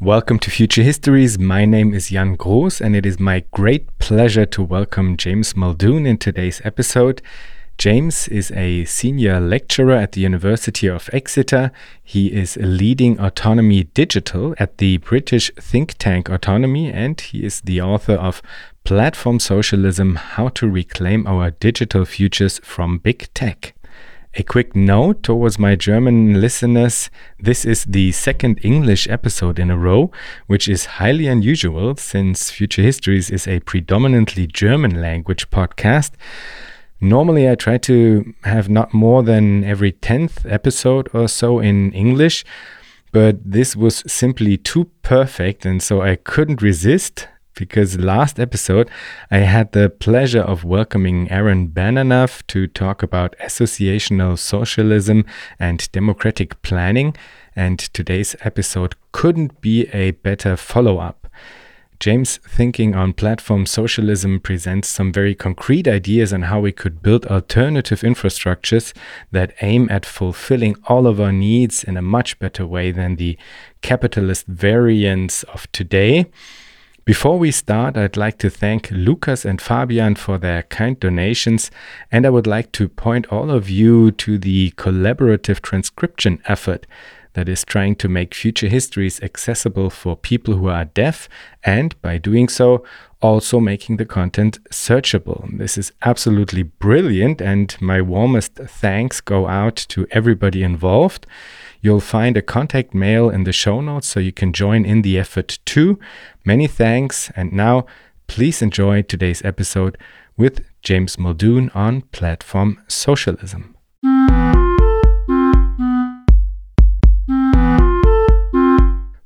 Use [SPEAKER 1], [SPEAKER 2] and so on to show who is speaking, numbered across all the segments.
[SPEAKER 1] Welcome to Future Histories. My name is Jan Groos, and it is my great pleasure to welcome James Muldoon in today's episode. James is a senior lecturer at the University of Exeter. He is leading Autonomy Digital at the British think tank Autonomy, and he is the author of Platform Socialism How to Reclaim Our Digital Futures from Big Tech. A quick note towards my German listeners this is the second English episode in a row, which is highly unusual since Future Histories is a predominantly German language podcast. Normally, I try to have not more than every 10th episode or so in English, but this was simply too perfect, and so I couldn't resist because last episode I had the pleasure of welcoming Aaron Benanav to talk about associational socialism and democratic planning, and today's episode couldn't be a better follow up. James' thinking on platform socialism presents some very concrete ideas on how we could build alternative infrastructures that aim at fulfilling all of our needs in a much better way than the capitalist variants of today. Before we start, I'd like to thank Lucas and Fabian for their kind donations, and I would like to point all of you to the collaborative transcription effort that is trying to make future histories accessible for people who are deaf, and by doing so, also making the content searchable. This is absolutely brilliant, and my warmest thanks go out to everybody involved. You'll find a contact mail in the show notes so you can join in the effort too. Many thanks. And now, please enjoy today's episode with James Muldoon on platform socialism.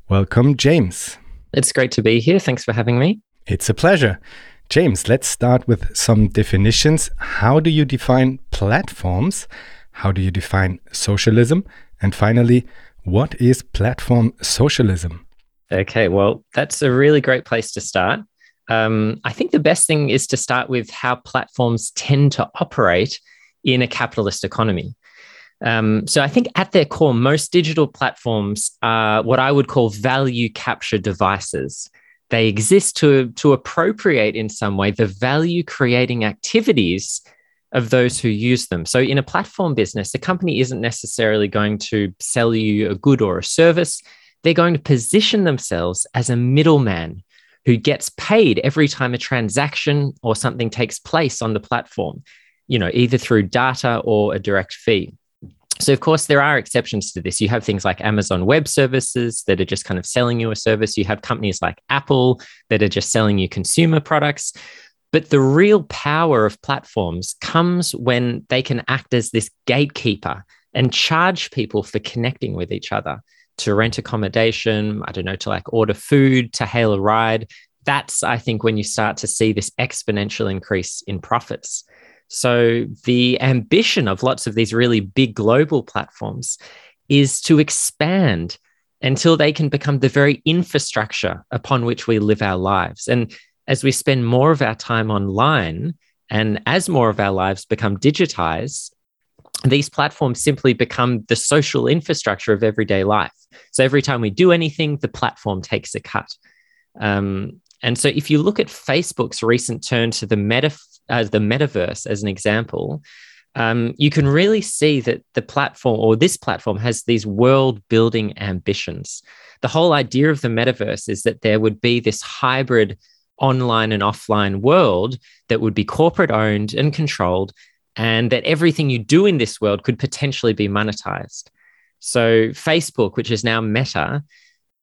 [SPEAKER 1] Welcome, James.
[SPEAKER 2] It's great to be here. Thanks for having me.
[SPEAKER 1] It's a pleasure. James, let's start with some definitions. How do you define platforms? How do you define socialism? And finally, what is platform socialism?
[SPEAKER 2] Okay, well, that's a really great place to start. Um, I think the best thing is to start with how platforms tend to operate in a capitalist economy. Um, so I think at their core, most digital platforms are what I would call value capture devices. They exist to, to appropriate in some way the value creating activities of those who use them. So, in a platform business, the company isn't necessarily going to sell you a good or a service. They're going to position themselves as a middleman who gets paid every time a transaction or something takes place on the platform, you know, either through data or a direct fee. So, of course, there are exceptions to this. You have things like Amazon Web Services that are just kind of selling you a service. You have companies like Apple that are just selling you consumer products. But the real power of platforms comes when they can act as this gatekeeper and charge people for connecting with each other to rent accommodation, I don't know, to like order food, to hail a ride. That's, I think, when you start to see this exponential increase in profits. So, the ambition of lots of these really big global platforms is to expand until they can become the very infrastructure upon which we live our lives. And as we spend more of our time online and as more of our lives become digitized, these platforms simply become the social infrastructure of everyday life. So every time we do anything, the platform takes a cut. Um, and so if you look at Facebook's recent turn to the meta, uh, the metaverse as an example, um, you can really see that the platform or this platform has these world building ambitions. The whole idea of the metaverse is that there would be this hybrid online and offline world that would be corporate owned and controlled, and that everything you do in this world could potentially be monetized. So, Facebook, which is now Meta,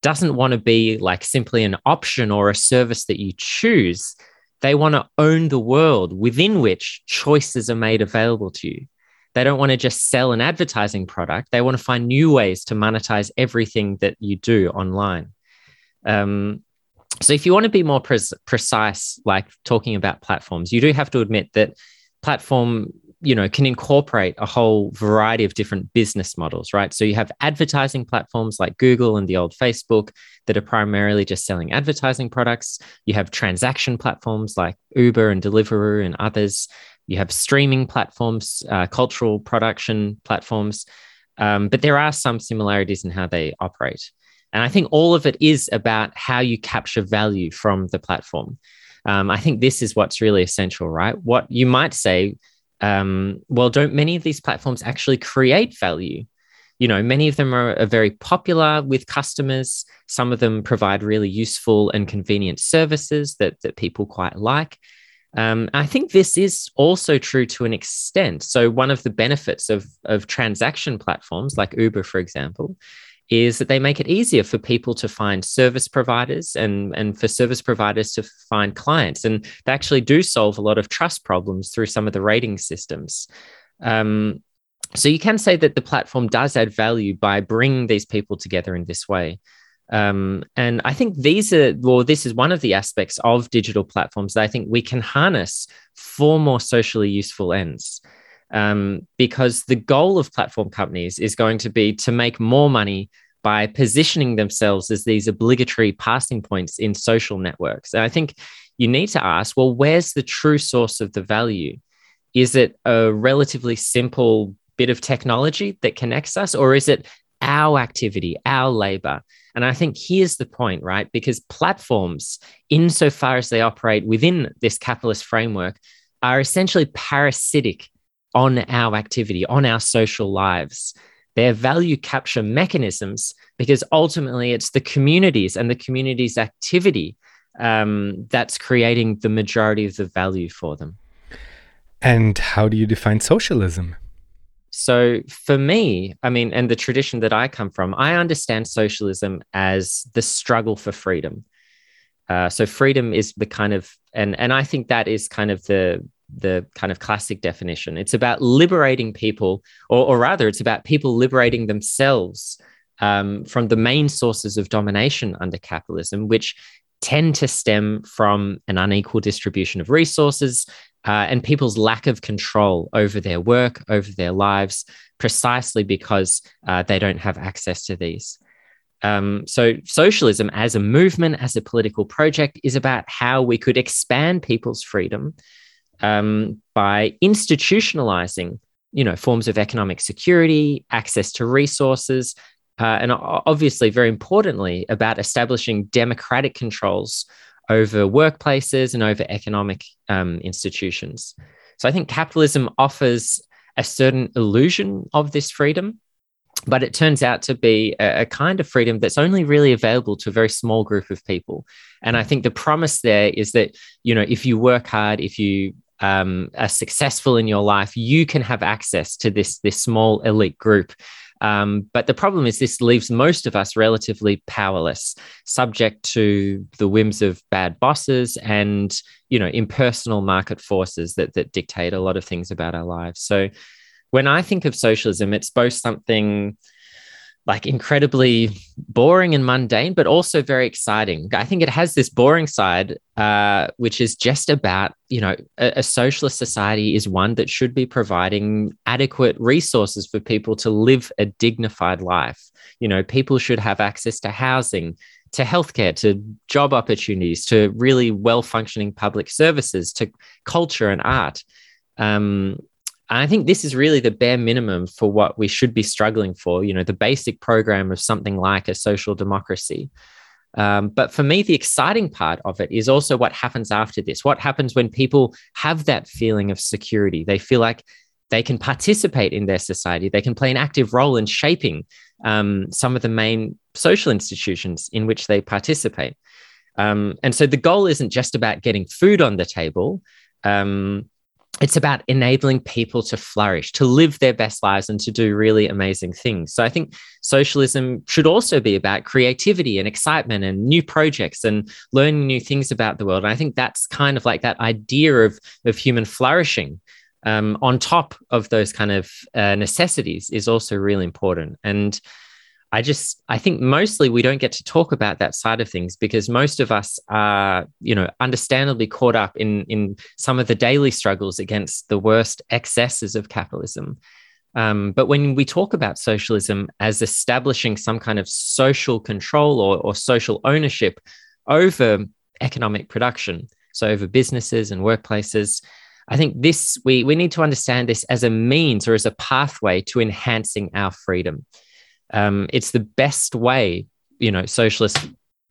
[SPEAKER 2] doesn't want to be like simply an option or a service that you choose. They want to own the world within which choices are made available to you. They don't want to just sell an advertising product. They want to find new ways to monetize everything that you do online. Um, so if you want to be more pre- precise like talking about platforms you do have to admit that platform you know can incorporate a whole variety of different business models right? So you have advertising platforms like google and the old facebook that are primarily just selling advertising products. You have transaction platforms like uber and deliveroo and others. You have streaming platforms uh, cultural production platforms. Um, but there are some similarities in how they operate And I think all of it is about how you capture value from the platform. Um, I think this is what's really essential, right? What you might say, um, well, don't many of these platforms actually create value? You know, many of them are, are very popular with customers. Some of them provide really useful and convenient services that, that people quite like. Um, I think this is also true to an extent. So, one of the benefits of, of transaction platforms like Uber, for example, is that they make it easier for people to find service providers and, and for service providers to find clients. And they actually do solve a lot of trust problems through some of the rating systems. Um, so you can say that the platform does add value by bringing these people together in this way. Um, and I think these are, well, this is one of the aspects of digital platforms that I think we can harness for more socially useful ends. Um, because the goal of platform companies is going to be to make more money by positioning themselves as these obligatory passing points in social networks. And I think you need to ask well, where's the true source of the value? Is it a relatively simple bit of technology that connects us, or is it our activity, our labor? And I think here's the point, right? Because platforms, insofar as they operate within this capitalist framework, are essentially parasitic on our activity, on our social lives. They're value capture mechanisms because ultimately it's the communities and the community's activity um, that's creating the majority of the value for them.
[SPEAKER 1] And how do you define socialism?
[SPEAKER 2] So, for me, I mean, and the tradition that I come from, I understand socialism as the struggle for freedom. Uh, so, freedom is the kind of, and and I think that is kind of the the kind of classic definition. It's about liberating people, or, or rather, it's about people liberating themselves um, from the main sources of domination under capitalism, which tend to stem from an unequal distribution of resources uh, and people's lack of control over their work, over their lives, precisely because uh, they don't have access to these. Um, so, socialism as a movement, as a political project, is about how we could expand people's freedom um, by institutionalizing, you know, forms of economic security, access to resources, uh, and obviously, very importantly, about establishing democratic controls over workplaces and over economic um, institutions. So I think capitalism offers a certain illusion of this freedom, but it turns out to be a, a, kind of freedom that's only really available to a very small group of people. And I think the promise there is that, you know, if you work hard, if you um, are successful in your life, you can have access to this, this small elite group um, but the problem is, this leaves most of us relatively powerless, subject to the whims of bad bosses and you know impersonal market forces that that dictate a lot of things about our lives. So, when I think of socialism, it's both something like incredibly boring and mundane, but also very exciting. I think it has this boring side, uh, which is just about, you know, a, a, socialist society is one that should be providing adequate resources for people to live a dignified life. You know, people should have access to housing, to healthcare, to job opportunities, to really well functioning public services, to culture and art. Um, and I think this is really the bare minimum for what we should be struggling for, you know, the basic program of something like a social democracy. Um, but for me, the exciting part of it is also what happens after this. What happens when people have that feeling of security? They feel like they can participate in their society, they can play an active role in shaping um, some of the main social institutions in which they participate. Um, and so the goal isn't just about getting food on the table. Um, it's about enabling people to flourish, to live their best lives, and to do really amazing things. So I think socialism should also be about creativity and excitement and new projects and learning new things about the world. And I think that's kind of like that idea of, of human flourishing um, on top of those kind of uh, necessities is also really important. And I just I think mostly we don't get to talk about that side of things because most of us are, you know, understandably caught up in in some of the daily struggles against the worst excesses of capitalism. Um, but when we talk about socialism as establishing some kind of social control or, or social ownership over economic production, so over businesses and workplaces, I think this we we need to understand this as a means or as a pathway to enhancing our freedom um, it's the best way you know, socialists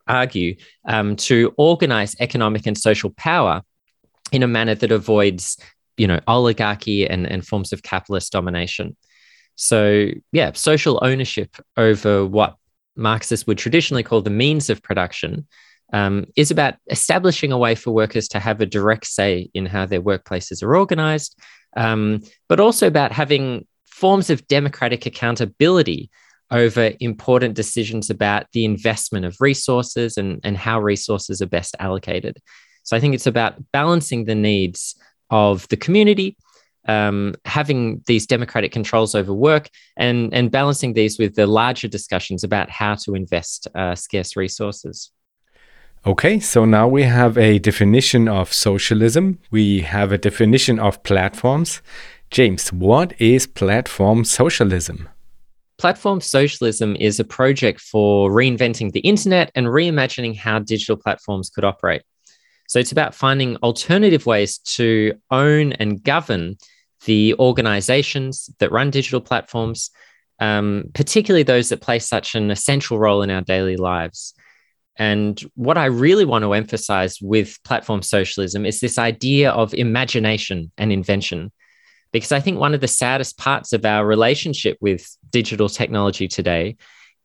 [SPEAKER 2] argue, um, to organize economic and social power in a manner that avoids, you know, oligarchy and, and forms of capitalist domination. So, yeah, social ownership over what Marxists would traditionally call the means of production um, is about establishing a way for workers to have a direct say in how their workplaces are organized, um, but also about having forms of democratic accountability over important decisions about the investment of resources and, and how resources are best allocated. So I think it's about balancing the needs of the community, um, having these democratic controls over work, and, and balancing these with the larger discussions about how to invest uh, scarce resources.
[SPEAKER 1] Okay, so now we have a definition of socialism. We have a definition of platforms. James, what is platform socialism?
[SPEAKER 2] Platform socialism is a project for reinventing the internet and reimagining how digital platforms could operate. So it's about finding alternative ways to own and govern the organizations that run digital platforms, um, particularly those that play such an essential role in our daily lives. And what I really want to emphasize with platform socialism is this idea of imagination and invention. Because I think one of the saddest parts of our relationship with digital technology today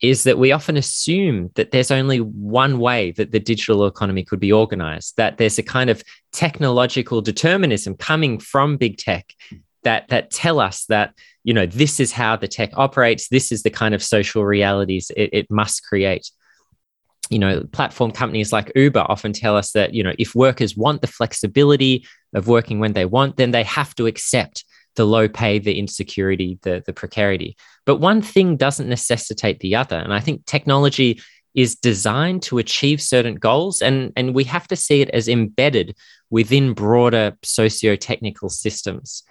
[SPEAKER 2] is that we often assume that there's only one way that the digital economy could be organized, that there's a kind of technological determinism coming from big tech that that tell us that you know this is how the tech operates this is the kind of social realities it, it must create. You know platform companies like uber often tell us that you know if workers want the flexibility of working when they want then they have to accept the low pay the insecurity the, the precarity. But one thing doesn't necessitate the other. And i think technology is designed to achieve certain goals and and we have to see it as embedded within broader socio-technical systems.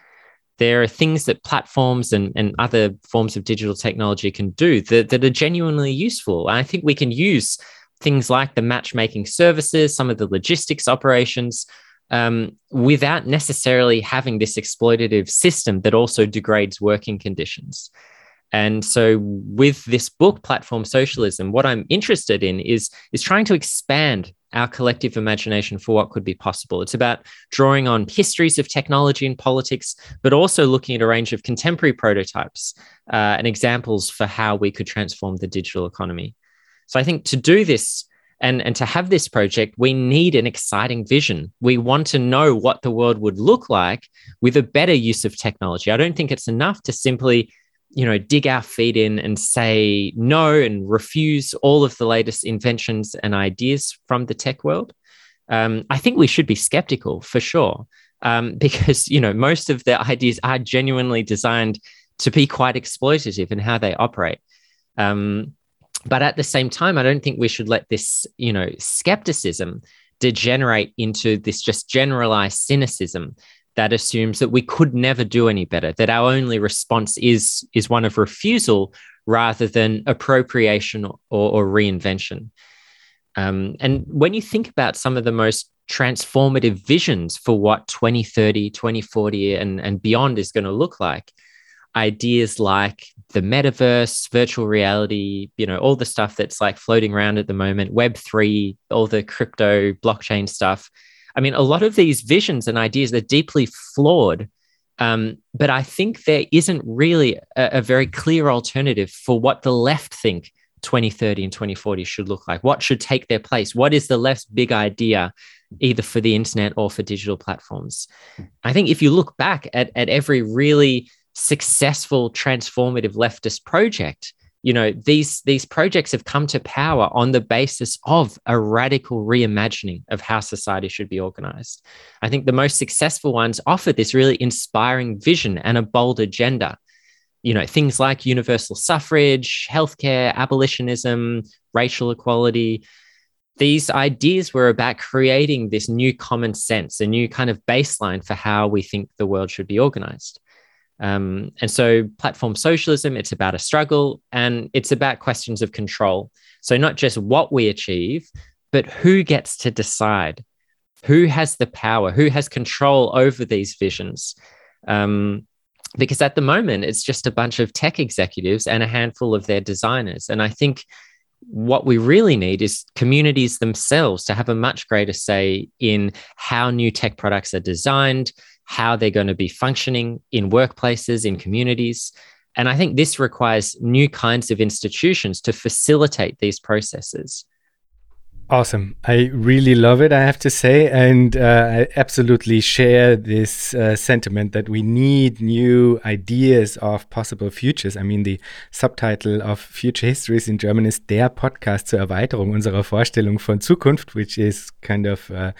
[SPEAKER 2] There are things that platforms and, and other forms of digital technology can do that, that are genuinely useful. And I think we can use things like the matchmaking services, some of the logistics operations, um, without necessarily having this exploitative system that also degrades working conditions. And so, with this book, Platform Socialism, what I'm interested in is, is trying to expand our collective imagination for what could be possible. It's about drawing on histories of technology and politics, but also looking at a range of contemporary prototypes uh, and examples for how we could transform the digital economy. So I think to do this and, and to have this project, we need an exciting vision. We want to know what the world would look like with a better use of technology. I don't think it's enough to simply you know dig our feet in and say no and refuse all of the latest inventions and ideas from the tech world um, i think we should be skeptical for sure um, because you know most of the ideas are genuinely designed to be quite exploitative in how they operate um, but at the same time, I don't think we should let this, you know, skepticism degenerate into this just generalized cynicism that assumes that we could never do any better, that our only response is is one of refusal rather than appropriation or, or reinvention. Um, and when you think about some of the most transformative visions for what 2030, 2040, and, and beyond is going to look like, ideas like the metaverse, virtual reality, you know, all the stuff that's like floating around at the moment, Web3, all the crypto, blockchain stuff. I mean, a lot of these visions and ideas are deeply flawed. Um, but I think there isn't really a, a very clear alternative for what the left think 2030 and 2040 should look like. What should take their place? What is the left's big idea, either for the internet or for digital platforms? I think if you look back at, at every really successful transformative leftist project. You know these these projects have come to power on the basis of a radical reimagining of how society should be organized. I think the most successful ones offer this really inspiring vision and a bold agenda. You know things like universal suffrage healthcare abolitionism racial equality. These ideas were about creating this new common sense a new kind of baseline for how we think the world should be organized um, and so, platform socialism, it's about a struggle and it's about questions of control. So, not just what we achieve, but who gets to decide, who has the power, who has control over these visions. Um, because at the moment, it's just a bunch of tech executives and a handful of their designers. And I think what we really need is communities themselves to have a much greater say in how new tech products are designed, how they're going to be functioning in workplaces, in communities. And I think this requires new kinds of institutions to facilitate these processes.
[SPEAKER 1] Awesome. I really love it, I have to say. And uh, I absolutely share this uh, sentiment that we need new ideas of possible futures. I mean, the subtitle of Future Histories in German is Der Podcast zur Erweiterung unserer Vorstellung von Zukunft, which is kind of uh,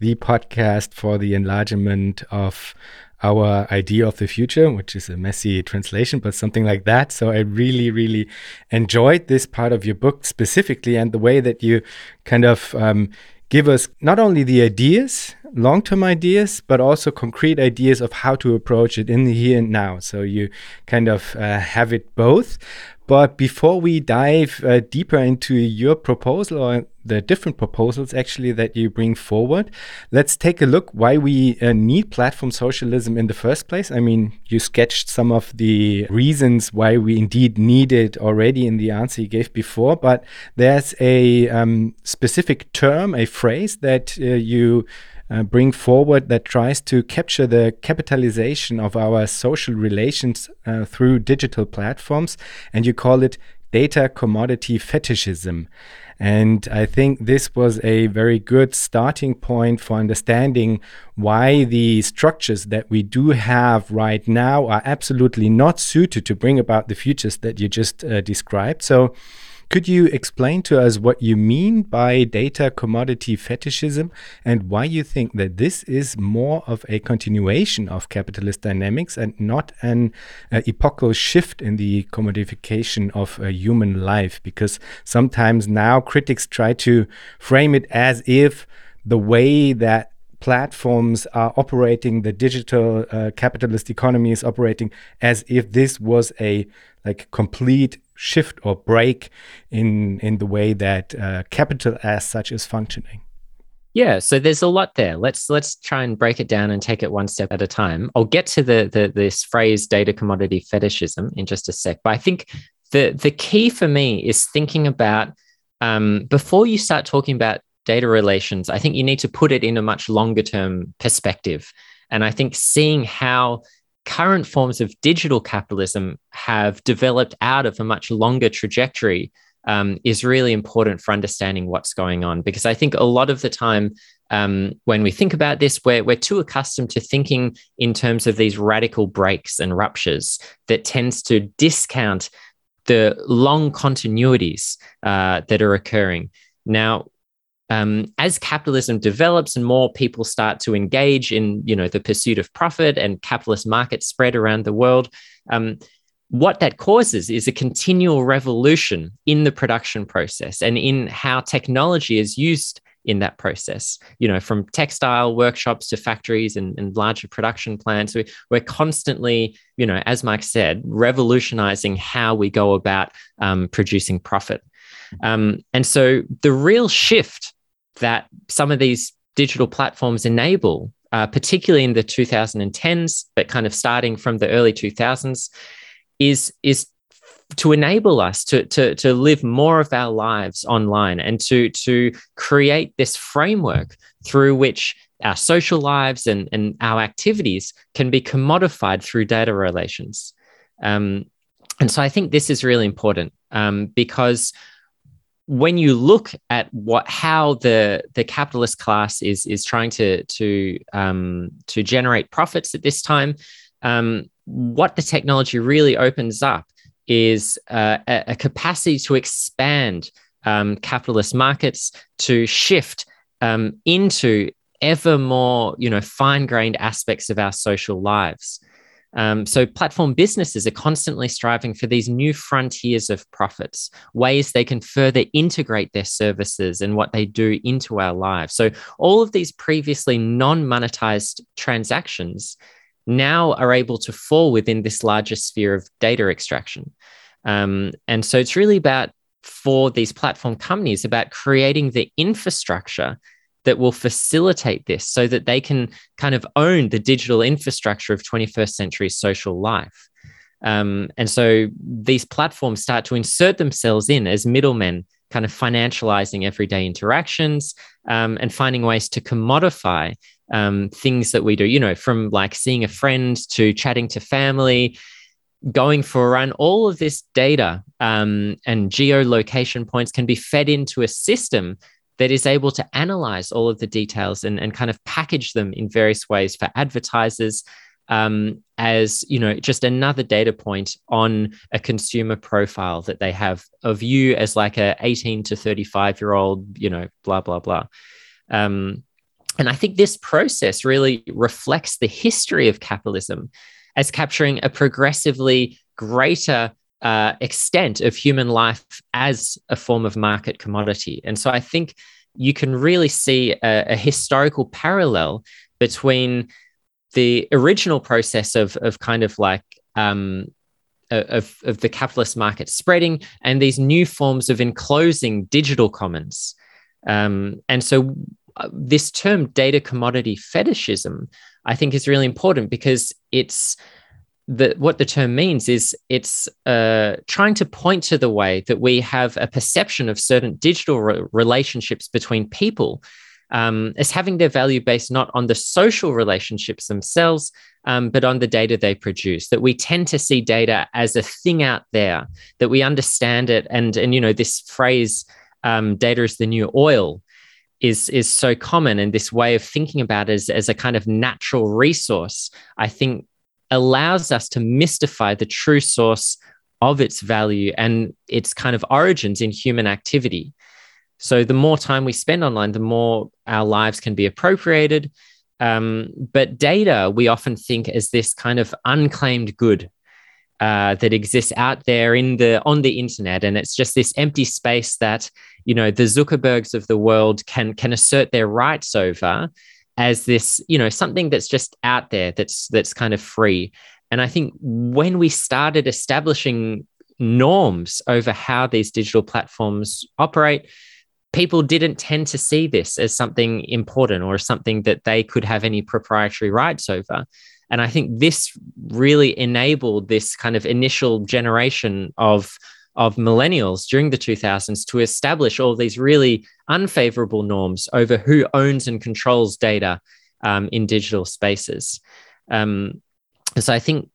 [SPEAKER 1] the podcast for the enlargement of our idea of the future, which is a messy translation, but something like that. So I really, really enjoyed this part of your book specifically and the way that you kind of um, give us not only the ideas, long term ideas, but also concrete ideas of how to approach it in the here and now. So you kind of uh, have it both. But before we dive uh, deeper into your proposal or the different proposals actually that you bring forward, let's take a look why we uh, need platform socialism in the first place. I mean, you sketched some of the reasons why we indeed need it already in the answer you gave before, but there's a um, specific term, a phrase that uh, you uh, bring forward that tries to capture the capitalization of our social relations uh, through digital platforms, and you call it data commodity fetishism. And I think this was a very good starting point for understanding why the structures that we do have right now are absolutely not suited to bring about the futures that you just uh, described. So, could you explain to us what you mean by data commodity fetishism and why you think that this is more of a continuation of capitalist dynamics and not an uh, epochal shift in the commodification of a human life? Because sometimes now critics try to frame it as if the way that platforms are operating, the digital uh, capitalist economy is operating as if this was a like complete shift or break in in the way that uh, capital as such is functioning.
[SPEAKER 2] Yeah, so there's a lot there. Let's let's try and break it down and take it one step at a time. I'll get to the, the this phrase data commodity fetishism in just a sec, but I think the the key for me is thinking about um, before you start talking about data relations. I think you need to put it in a much longer term perspective, and I think seeing how current forms of digital capitalism have developed out of a much longer trajectory um, is really important for understanding what's going on. Because I think a lot of the time, um, when we think about this, we're, we're too accustomed to thinking in terms of these radical breaks and ruptures that tends to discount the long continuities uh, that are occurring. Now, um, as capitalism develops and more people start to engage in you know the pursuit of profit and capitalist markets spread around the world um, what that causes is a continual revolution in the production process and in how technology is used in that process. You know from textile workshops to factories and, and larger production plants we, we're constantly you know as mike said revolutionizing how we go about um, producing profit. Um, and so the real shift that some of these digital platforms enable, uh, particularly in the 2010s, but kind of starting from the early 2000s, is is to enable us to, to, to live more of our lives online and to, to create this framework through which our social lives and, and our activities can be commodified through data relations. Um, and so I think this is really important um, because when you look at what how the the capitalist class is is trying to to um, to generate profits at this time, um, what the technology really opens up is uh, a, a, capacity to expand um, capitalist markets to shift um, into ever more you know fine grained aspects of our social lives. Um, so, platform businesses are constantly striving for these new frontiers of profits, ways they can further integrate their services and what they do into our lives. So, all of these previously non monetized transactions now are able to fall within this larger sphere of data extraction. Um, and so, it's really about for these platform companies about creating the infrastructure that will facilitate this so that they can kind of own the digital infrastructure of 21st century social life. Um, and so these platforms start to insert themselves in as middlemen kind of financializing everyday interactions um, and finding ways to commodify um, things that we do, you know, from like seeing a friend to chatting to family, going for a run, all of this data um, and geolocation points can be fed into a system that is able to analyze all of the details and, and kind of package them in various ways for advertisers um, as you know just another data point on a consumer profile that they have of you as like a 18 to 35 year old you know blah blah blah. Um, and i think this process really reflects the history of capitalism as capturing a progressively greater uh, extent of human life as a form of market commodity and so i think you can really see a, a historical parallel between the original process of of kind of like um, of, of the capitalist market spreading and these new forms of enclosing digital commons. Um, and so, uh, this term data commodity fetishism, I think, is really important because it's the, what the term means is it's uh, trying to point to the way that we have a perception of certain digital re- relationships between people um, as having their value based not on the social relationships themselves, um, but on the data they produce. That we tend to see data as a thing out there, that we understand it, and and you know this phrase, um, "data is the new oil." Is, is so common and this way of thinking about it as, as a kind of natural resource, I think allows us to mystify the true source of its value and its kind of origins in human activity. So the more time we spend online, the more our lives can be appropriated. Um, but data, we often think as this kind of unclaimed good uh, that exists out there in the on the internet, and it's just this empty space that you know the Zuckerbergs of the world can can assert their rights over as this you know something that's just out there that's that's kind of free. And I think when we started establishing norms over how these digital platforms operate, people didn't tend to see this as something important or something that they could have any proprietary rights over. And I think this really enabled this kind of initial generation of, of millennials during the 2000s to establish all these really unfavorable norms over who owns and controls data um, in digital spaces. Um, so I think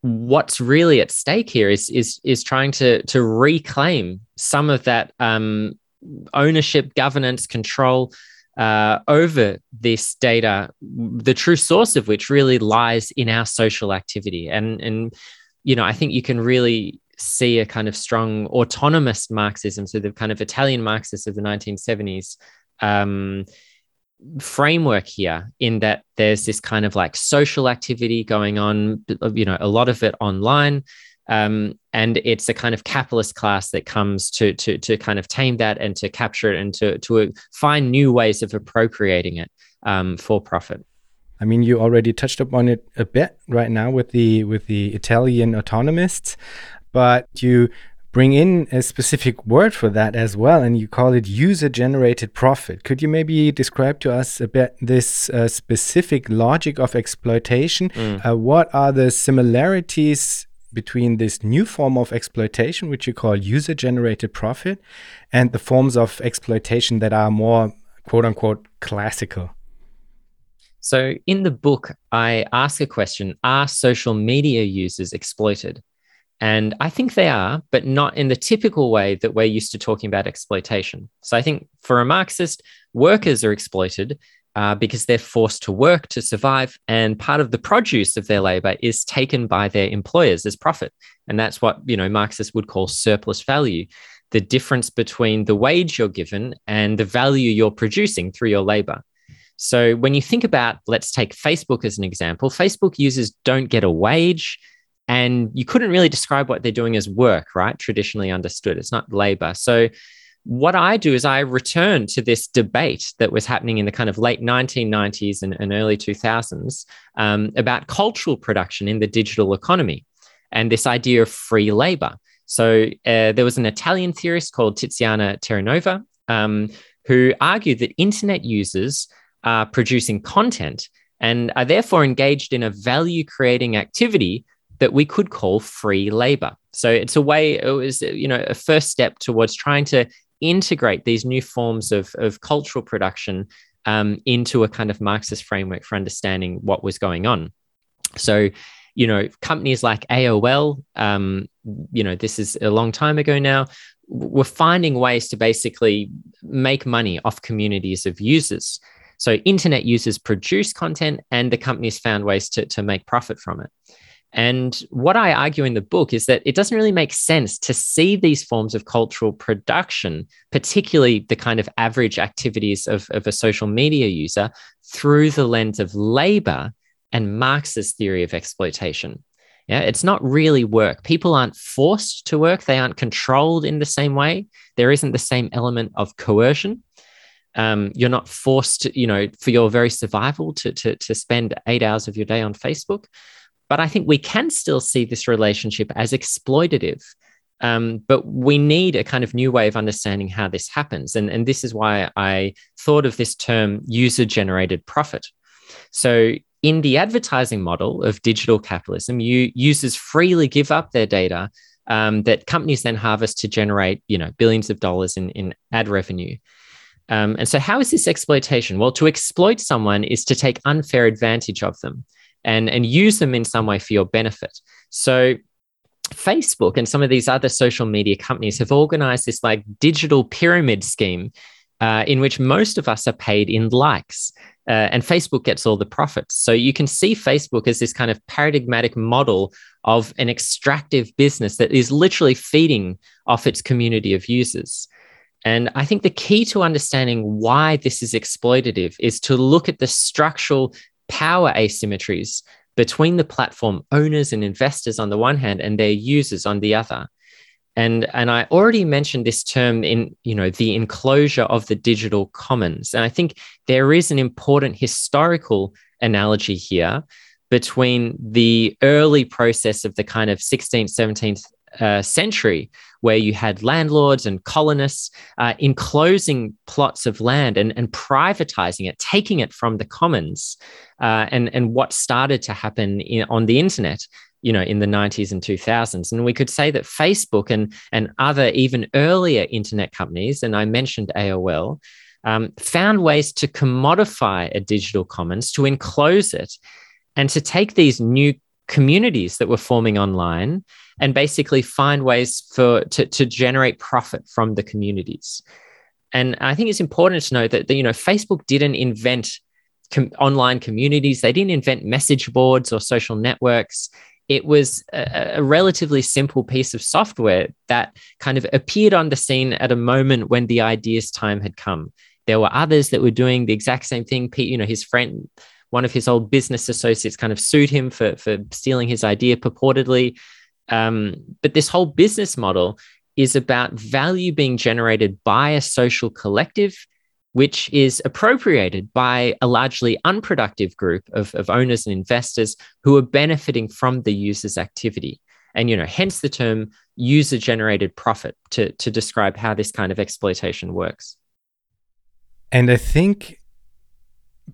[SPEAKER 2] what's really at stake here is is is trying to to reclaim some of that um, ownership, governance, control uh, over this data, the true source of which really lies in our social activity. And, and you know, I think you can really see a kind of strong autonomous Marxism, so the kind of Italian Marxists of the 1970s. Um, framework here in that there's this kind of like social activity going on you know a lot of it online um, and it's a kind of capitalist class that comes to, to, to kind of tame that and to capture it and to, to find new ways of appropriating it um, for profit.
[SPEAKER 1] I mean, you already touched upon it a bit right now with the with the Italian autonomists, but you bring in a specific word for that as well, and you call it user-generated profit. Could you maybe describe to us a bit this uh, specific logic of exploitation? Mm. Uh, what are the similarities between this new form of exploitation, which you call user generated profit, and the forms of exploitation that are more quote unquote classical?
[SPEAKER 2] So, in the book, I ask a question Are social media users exploited? And I think they are, but not in the typical way that we're used to talking about exploitation. So, I think for a Marxist, workers are exploited uh, because they're forced to work to survive. And part of the produce of their labor is taken by their employers as profit. And that's what, you know, Marxists would call surplus value the difference between the wage you're given and the value you're producing through your labor. So when you think about, let's take Facebook as an example, Facebook users don't get a wage. And you couldn't really describe what they're doing as work, right? Traditionally understood. It's not labor. So what I do is I return to this debate that was happening in the kind of late 1990s and, and early 2000s um, about cultural production in the digital economy and this idea of free labor. So uh, there was an Italian theorist called Tiziana Terranova um, who argued that internet users are producing content and are therefore engaged in a value creating activity that we could call free labor. So it's a way, it was, you know, a first step towards trying to integrate these new forms of, of cultural production um, into a kind of Marxist framework for understanding what was going on. So, you know, companies like AOL, um, you know, this is a long time ago now, were finding ways to basically make money off communities of users. So, internet users produce content, and the companies found ways to, to make profit from it. And what I argue in the book is that it doesn't really make sense to see these forms of cultural production, particularly the kind of average activities of, of a social media user, through the lens of labor and Marx's theory of exploitation. Yeah, it's not really work. People aren't forced to work, they aren't controlled in the same way. There isn't the same element of coercion. Um, you're not forced, you know, for your very survival to, to, to spend eight hours of your day on Facebook. But I think we can still see this relationship as exploitative. Um, but we need a kind of new way of understanding how this happens. And, and this is why I thought of this term user generated profit. So, in the advertising model of digital capitalism, you, users freely give up their data um, that companies then harvest to generate you know, billions of dollars in, in ad revenue. Um, and so, how is this exploitation? Well, to exploit someone is to take unfair advantage of them and, and use them in some way for your benefit. So Facebook and some of these other social media companies have organized this like digital pyramid scheme uh, in which most of us are paid in likes. Uh, and Facebook gets all the profits. So you can see Facebook as this kind of paradigmatic model of an extractive business that is literally feeding off its community of users. And I think the key to understanding why this is exploitative is to look at the structural power asymmetries between the platform owners and investors on the one hand and their users on the other. And, and I already mentioned this term in you know the enclosure of the digital commons. And I think there is an important historical analogy here between the early process of the kind of 16th, 17th uh, century, where you had landlords and colonists uh, enclosing plots of land and, and privatizing it, taking it from the commons, uh, and, and what started to happen in, on the internet you know in the 90s and 2000s and we could say that facebook and and other even earlier internet companies and i mentioned aol um, found ways to commodify a digital commons to enclose it and to take these new communities that were forming online and basically find ways for to, to generate profit from the communities. And i think it's important to note that, you know facebook didn't invent com- online communities. They didn't invent message boards or social networks. It was a, a, relatively simple piece of software that kind of appeared on the scene at a moment when the ideas time had come. There were others that were doing the exact same thing. Pete you know his friend one of his old business associates kind of sued him for, for stealing his idea purportedly. Um, but this whole business model is about value being generated by a social collective, which is appropriated by a largely unproductive group of, of owners and investors who are benefiting from the user's activity. And you know, hence the term user generated profit to, to describe how this kind of exploitation works.
[SPEAKER 1] And I think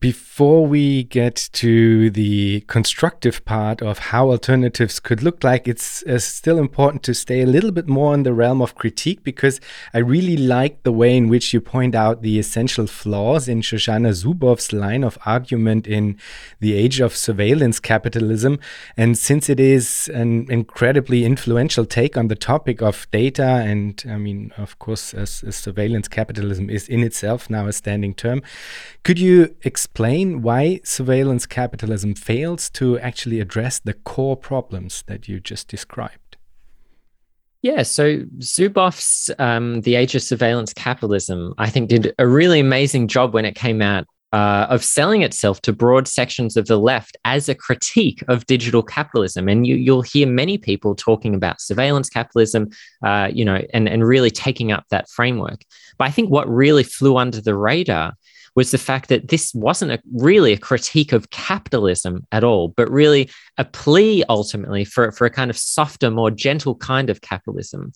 [SPEAKER 1] before we get to the constructive part of how alternatives could look like, it's uh, still important to stay a little bit more in the realm of critique because I really like the way in which you point out the essential flaws in Shoshana Zuboff's line of argument in The Age of Surveillance Capitalism. And since it is an incredibly influential take on the topic of data, and I mean, of course, as, as surveillance capitalism is in itself now a standing term, could you explain why surveillance capitalism fails to actually address the core problems that you just described?
[SPEAKER 2] Yeah, so Zuboff's um, The Age of Surveillance Capitalism, I think, did a really amazing job when it came out uh, of selling itself to broad sections of the left as a critique of digital capitalism. And you, will hear many people talking about surveillance capitalism, uh, you know, and, and really taking up that framework. But I think what really flew under the radar was the fact that this wasn't a, really a critique of capitalism at all, but really a plea ultimately for, for a kind of softer, more gentle kind of capitalism.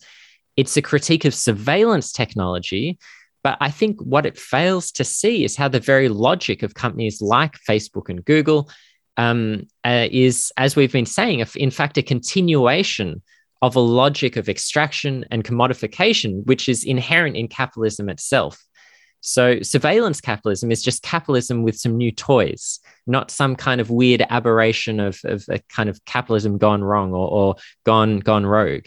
[SPEAKER 2] It's a critique of surveillance technology. But I think what it fails to see is how the very logic of companies like Facebook and Google um, uh, is, as we've been saying, in fact, a continuation of a logic of extraction and commodification, which is inherent in capitalism itself. So, surveillance capitalism is just capitalism with some new toys, not some kind of weird aberration of, of a kind of capitalism gone wrong or, or gone gone rogue.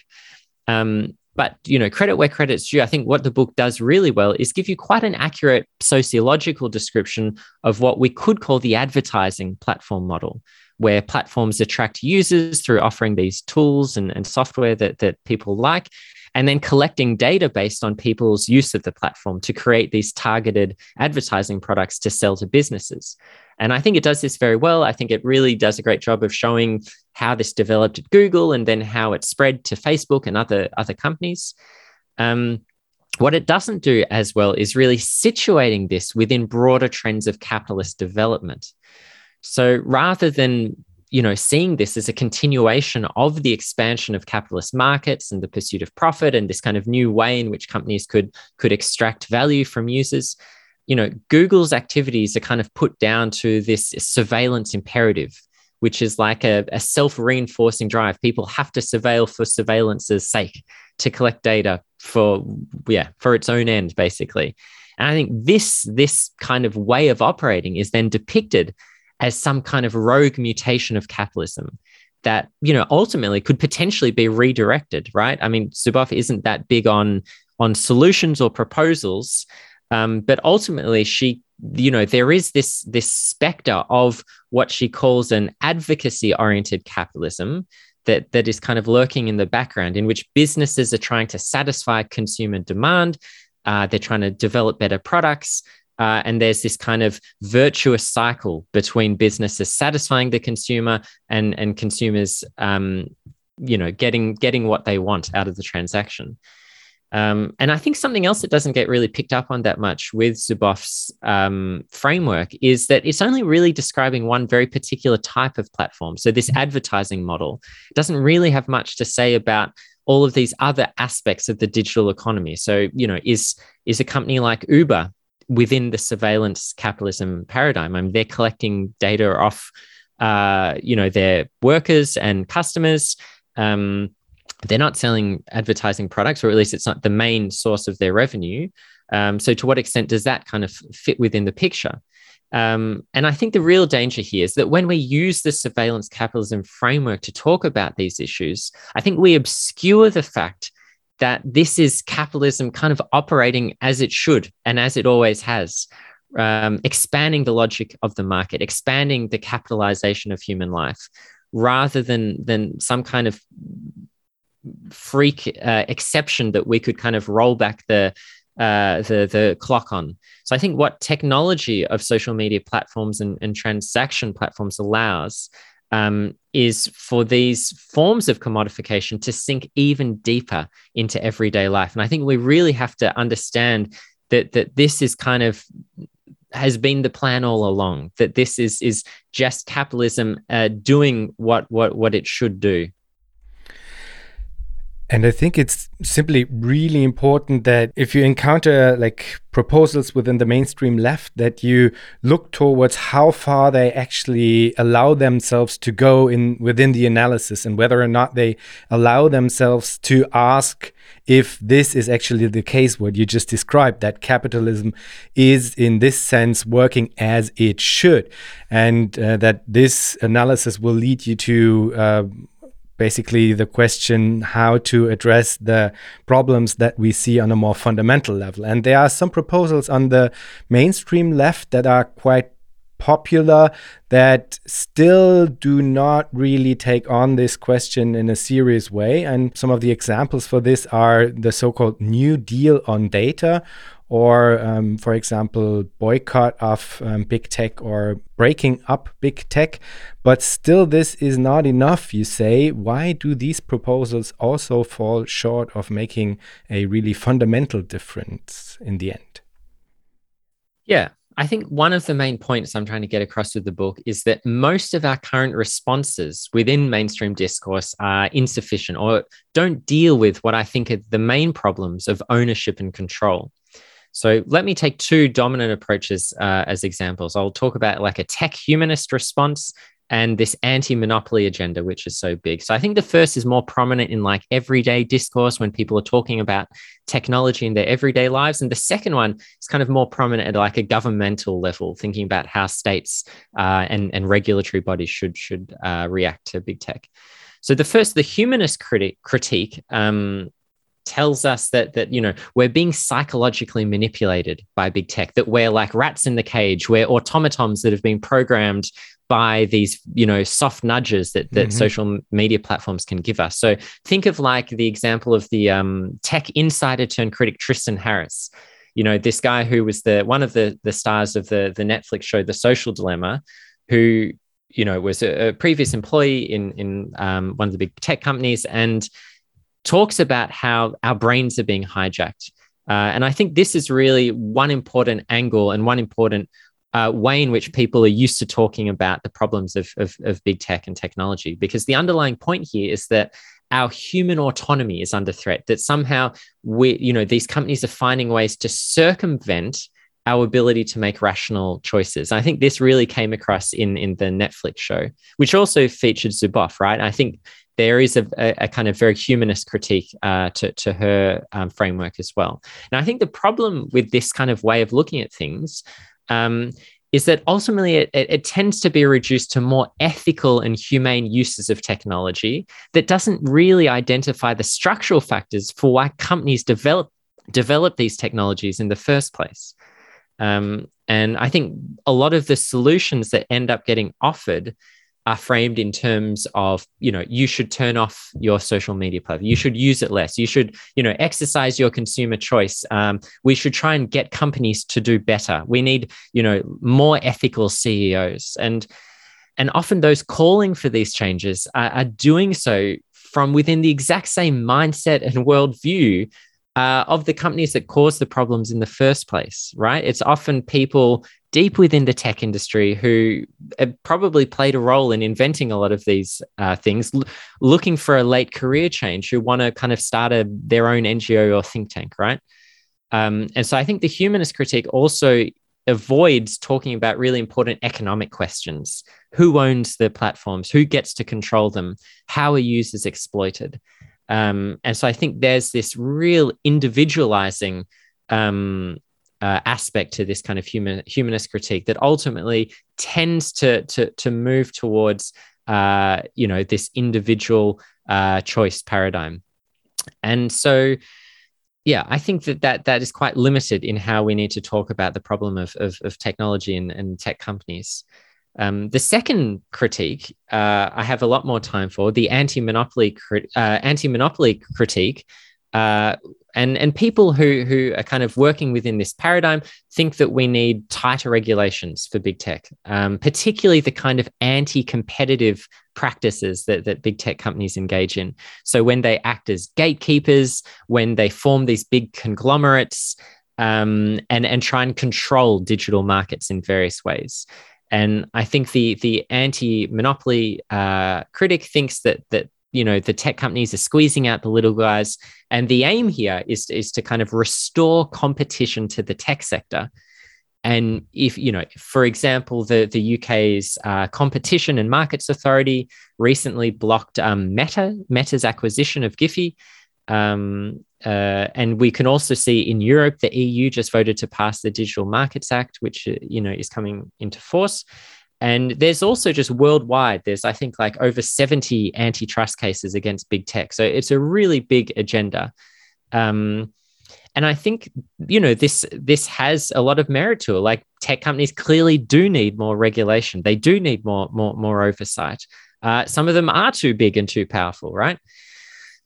[SPEAKER 2] Um, but you know, credit where credit's due. I think what the book does really well is give you quite an accurate sociological description of what we could call the advertising platform model, where platforms attract users through offering these tools and, and software that, that people like and then collecting data based on people's use of the platform to create these targeted advertising products to sell to businesses. And I think it does this very well. I think it really does a great job of showing how this developed at Google and then how it spread to Facebook and other, other companies. Um, what it doesn't do as well is really situating this within broader trends of capitalist development. So rather than you know, seeing this as a continuation of the expansion of capitalist markets and the pursuit of profit and this kind of new way in which companies could could extract value from users. You know, Google's activities are kind of put down to this surveillance imperative, which is like a, a self-reinforcing drive. People have to surveil for surveillance's sake to collect data for yeah, for its own end, basically. And I think this this kind of way of operating is then depicted as some kind of rogue mutation of capitalism that you know ultimately could potentially be redirected right? I mean zuboff isn't that big on on solutions or proposals um, but ultimately she you know there is this this specter of what she calls an advocacy oriented capitalism that that is kind of lurking in the background in which businesses are trying to satisfy consumer demand uh, they're trying to develop better products uh, and there's this kind of virtuous cycle between businesses satisfying the consumer and and consumers, um, you know, getting getting what they want out of the transaction. Um, and I think something else that doesn't get really picked up on that much with Zuboff's um, framework is that it's only really describing one very particular type of platform. So this advertising model doesn't really have much to say about all of these other aspects of the digital economy. So you know, is is a company like Uber within the surveillance capitalism paradigm. I mean, they're collecting data off, uh, you know, their workers and customers. Um, they're not selling advertising products, or at least it's not the main source of their revenue. Um, so, to what extent does that kind of fit within the picture? Um, and I think the real danger here is that when we use the surveillance capitalism framework to talk about these issues, I think we obscure the fact that this is capitalism kind of operating as it should and as it always has, um, expanding the logic of the market, expanding the capitalization of human life, rather than than some kind of freak uh, exception that we could kind of roll back the uh, the the clock on. So I think what technology of social media platforms and, and transaction platforms allows um, is for these forms of commodification to sink even deeper into everyday life. And I think we really have to understand that that this is kind of has been the plan all along. That this is is just capitalism uh, doing what what what it should do.
[SPEAKER 1] And I think it's simply really important that if you encounter like proposals within the mainstream left, that you look towards how far they actually allow themselves to go in within the analysis and whether or not they allow themselves to ask if this is actually the case, what you just described, that capitalism is in this sense working as it should, and uh, that this analysis will lead you to uh, basically the question how to address the problems that we see on a more fundamental level. And there are some proposals on the mainstream left that are quite popular that still do not really take on this question in a serious way. And some of the examples for this are the so called New Deal on data, or, um, for example, boycott of um, big tech or breaking up big tech. But still, this is not enough, you say. Why do these proposals also fall short of making a really fundamental difference in the end?
[SPEAKER 2] Yeah, I think one of the main points I'm trying to get across with the book is that most of our current responses within mainstream discourse are insufficient or don't deal with what I think are the main problems of ownership and control. So let me take two dominant approaches uh, as examples. I'll talk about like a tech humanist response and this anti-monopoly agenda which is so big. So i think the first is more prominent in like everyday discourse when people are talking about technology in their everyday lives. And the second one is kind of more prominent at like a governmental level thinking about how states uh, and, and regulatory bodies should should uh, react to big tech. So the first the humanist critique um, tells us that that you know we're being psychologically manipulated by big tech that we're like rats in the cage we're automatons that have been programmed by these you know soft nudges that that mm-hmm. social media platforms can give us so think of like the example of the um, tech insider turned critic tristan harris you know this guy who was the one of the the stars of the the netflix show the social dilemma who you know was a, a previous employee in in um, one of the big tech companies and talks about how our brains are being hijacked. Uh, and I think this is really one important angle and one important uh, way in which people are used to talking about the problems of, of, of big tech and technology. Because the underlying point here is that our human autonomy is under threat, that somehow we, you know, these companies are finding ways to circumvent our ability to make rational choices. I think this really came across in in the Netflix show, which also featured Zuboff, right? I think there is a, a, kind of very humanist critique uh, to, to her um, framework as well. And I think the problem with this kind of way of looking at things um, is that ultimately it, it, it, tends to be reduced to more ethical and humane uses of technology that doesn't really identify the structural factors for why companies develop develop these technologies in the first place. Um, and I think a lot of the solutions that end up getting offered are framed in terms of you know you should turn off your social media platform. You should use it less. You should you know exercise your consumer choice. Um, we should try and get companies to do better. We need you know more ethical ceos and and often those calling for these changes are, are doing so from within the exact same mindset and worldview uh, of the companies that cause the problems in the first place, right? It's often people deep within the tech industry who probably played a role in inventing a lot of these uh, things, l- looking for a late career change, who want to kind of start a, their own NGO or think tank, right? Um, and so I think the humanist critique also avoids talking about really important economic questions. Who owns the platforms? Who gets to control them? How are users exploited? Um, and so I think there's this real individualizing um, uh, aspect to this kind of human humanist critique that ultimately tends to to to move towards uh, you know this individual uh, choice paradigm, and so yeah, I think that, that that is quite limited in how we need to talk about the problem of of, of technology and, and tech companies. Um, the second critique uh, I have a lot more time for the anti-monopoly crit- uh, anti-monopoly critique, uh, and and people who who are kind of working within this paradigm think that we need tighter regulations for big tech, um, particularly the kind of anti-competitive practices that that big tech companies engage in. So when they act as gatekeepers, when they form these big conglomerates. Um, and and try and control digital markets in various ways. And I think the the anti-monopoly uh, critic thinks that that you know the tech companies are squeezing out the little guys, and the aim here is is to kind of restore competition to the tech sector. And if you know, for example, the the UK's uh, Competition and Markets Authority recently blocked um, Meta Meta's acquisition of Giphy, um, uh, and we can also see in Europe, the EU just voted to pass the Digital Markets Act, which uh, you know is coming into force. And there's also just worldwide, there's I think like over 70 antitrust cases against big tech. So it's a really big agenda. Um, and I think you know this this has a lot of merit to it. Like tech companies clearly do need more regulation. They do need more more more oversight. Uh, some of them are too big and too powerful, right?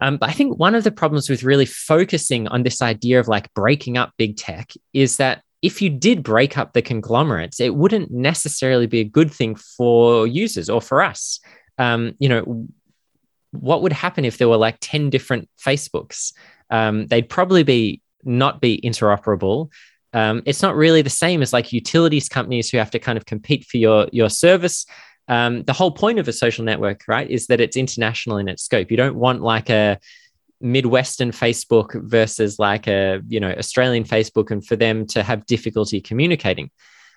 [SPEAKER 2] Um, but I think one of the problems with really focusing on this idea of like breaking up big tech is that if you did break up the conglomerates, it wouldn't necessarily be a good thing for users or for us. Um, you know, what would happen if there were like 10 different Facebooks? Um, they'd probably be not be interoperable. Um, it's not really the same as like utilities companies who have to kind of compete for your your service um, the whole point of a social network, right, is that it's international in its scope. You don't want like a Midwestern Facebook versus like a you know Australian Facebook, and for them to have difficulty communicating.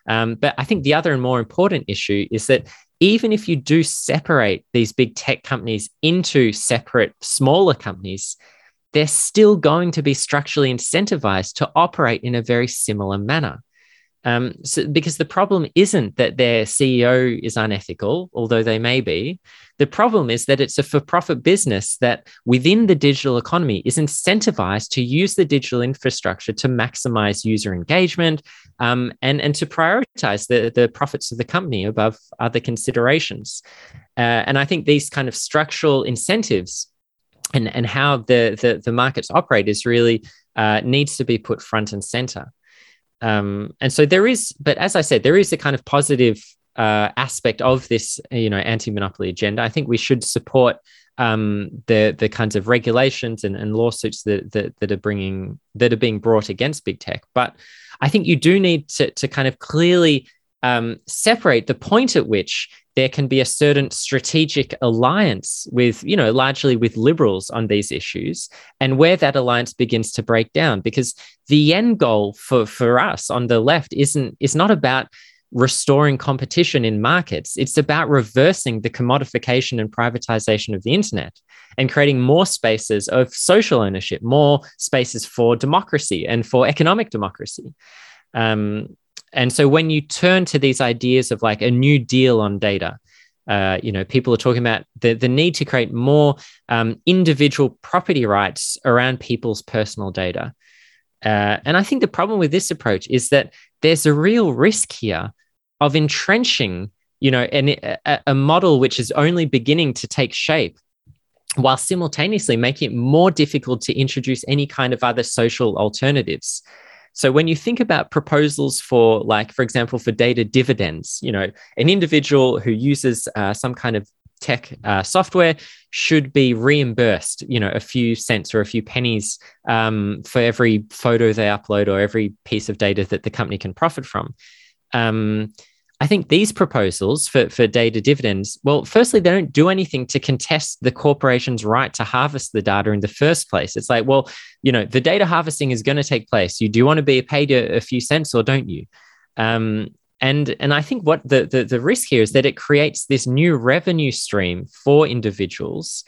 [SPEAKER 2] Um, but I think the other and more important issue is that even if you do separate these big tech companies into separate smaller companies, they're still going to be structurally incentivized to operate in a very similar manner. Um, so because the problem isn't that their CEO is unethical, although they may be. The problem is that it's a for profit business that within the digital economy is incentivized to use the digital infrastructure to maximize user engagement um, and, and to prioritize the, the profits of the company above other considerations. Uh, and I think these kind of structural incentives and, and how the, the, the markets operate is really uh, needs to be put front and center. Um, and so there is, but as I said, there is a kind of positive uh, aspect of this, you know, anti-monopoly agenda. I think we should support um, the the kinds of regulations and, and lawsuits that, that that are bringing that are being brought against big tech. But I think you do need to to kind of clearly um, separate the point at which there can be a certain strategic alliance with, you know, largely with liberals on these issues, and where that alliance begins to break down. Because the end goal for, for us on the left isn't is not about restoring competition in markets. It's about reversing the commodification and privatization of the internet and creating more spaces of social ownership, more spaces for democracy and for economic democracy. Um, and so when you turn to these ideas of like a new deal on data, uh, you know, people are talking about the, the need to create more um, individual property rights around people's personal data. Uh, and I think the problem with this approach is that there's a real risk here of entrenching, you know, an, a, a model which is only beginning to take shape while simultaneously making it more difficult to introduce any kind of other social alternatives. So when you think about proposals for, like, for example, for data dividends, you know, an individual who uses uh, some kind of tech uh, software should be reimbursed, you know, a few cents or a few pennies um, for every photo they upload or every piece of data that the company can profit from. Um, I think these proposals for, for data dividends, well, firstly, they don't do anything to contest the corporation's right to harvest the data in the first place. It's like, well, you know, the data harvesting is going to take place. You do want to be paid a, a few cents or don't you? Um, and and I think what the, the the risk here is that it creates this new revenue stream for individuals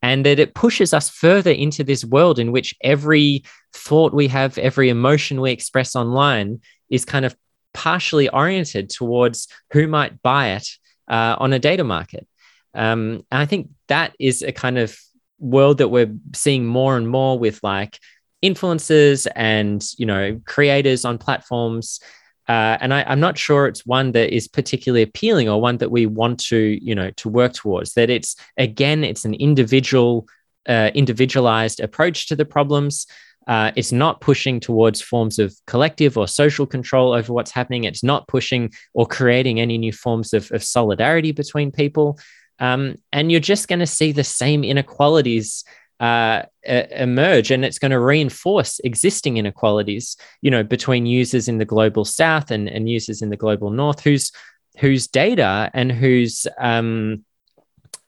[SPEAKER 2] and that it pushes us further into this world in which every thought we have, every emotion we express online is kind of partially oriented towards who might buy it uh, on a data market. Um, and I think that is a kind of world that we're seeing more and more with like influencers and you know creators on platforms. Uh, and I, am not sure it's one that is particularly appealing or one that we want to you know to work towards. That it's again it's an individual uh, individualized approach to the problems. Uh, it's not pushing towards forms of collective or social control over what's happening. It's not pushing or creating any new forms of, of solidarity between people. Um, and you're just going to see the same inequalities uh, emerge and it's going to reinforce existing inequalities you know between users in the global south and, and users in the global north whose whose data and whose um,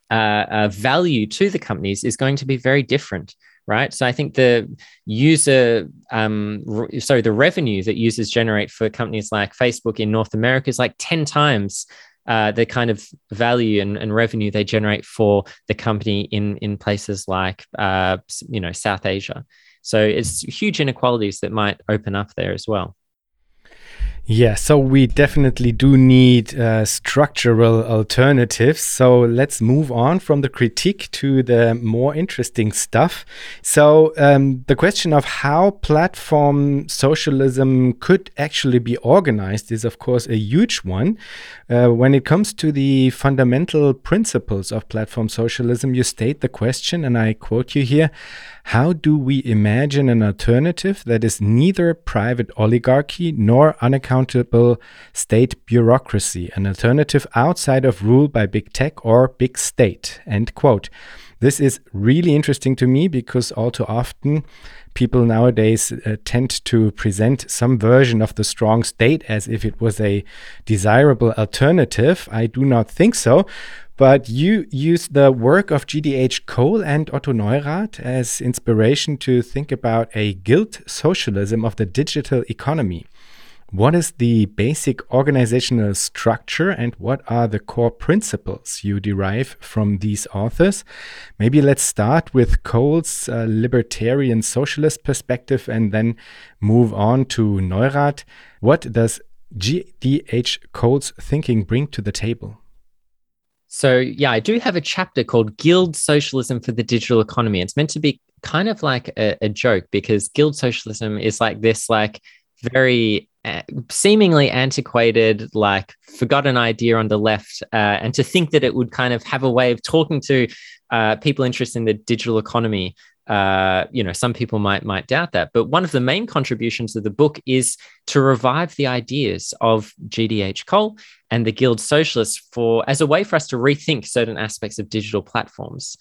[SPEAKER 2] uh, uh, value to the companies is going to be very different right? So I think the user, um, re- sorry, the revenue that users generate for companies like Facebook in North America is like 10 times uh, the kind of value and, and, revenue they generate for the company in, in places like, uh, you know, South Asia. So it's huge inequalities that might open up there as well.
[SPEAKER 1] Yeah, so we definitely do need uh, structural alternatives. So let's move on from the critique to the more interesting stuff. So, um, the question of how platform socialism could actually be organized is, of course, a huge one. Uh, when it comes to the fundamental principles of platform socialism, you state the question, and I quote you here how do we imagine an alternative that is neither private oligarchy nor unaccountable state bureaucracy, an alternative outside of rule by big tech or big state? End quote. This is really interesting to me because all too often people nowadays uh, tend to present some version of the strong state as if it was a desirable alternative. I do not think so. But you use the work of GDH Cole and Otto Neurath as inspiration to think about a guild socialism of the digital economy. What is the basic organizational structure and what are the core principles you derive from these authors? Maybe let's start with Cole's uh, libertarian socialist perspective and then move on to Neurath. What does G.D.H. Cole's thinking bring to the table?
[SPEAKER 2] So, yeah, I do have a chapter called Guild Socialism for the Digital Economy. It's meant to be kind of like a, a joke because guild socialism is like this, like, very seemingly antiquated, like forgotten idea on the left, uh, and to think that it would kind of have a way of talking to uh, people interested in the digital economy. Uh, you know, some people might might doubt that, but one of the main contributions of the book is to revive the ideas of GDH Cole and the Guild Socialists for as a way for us to rethink certain aspects of digital platforms.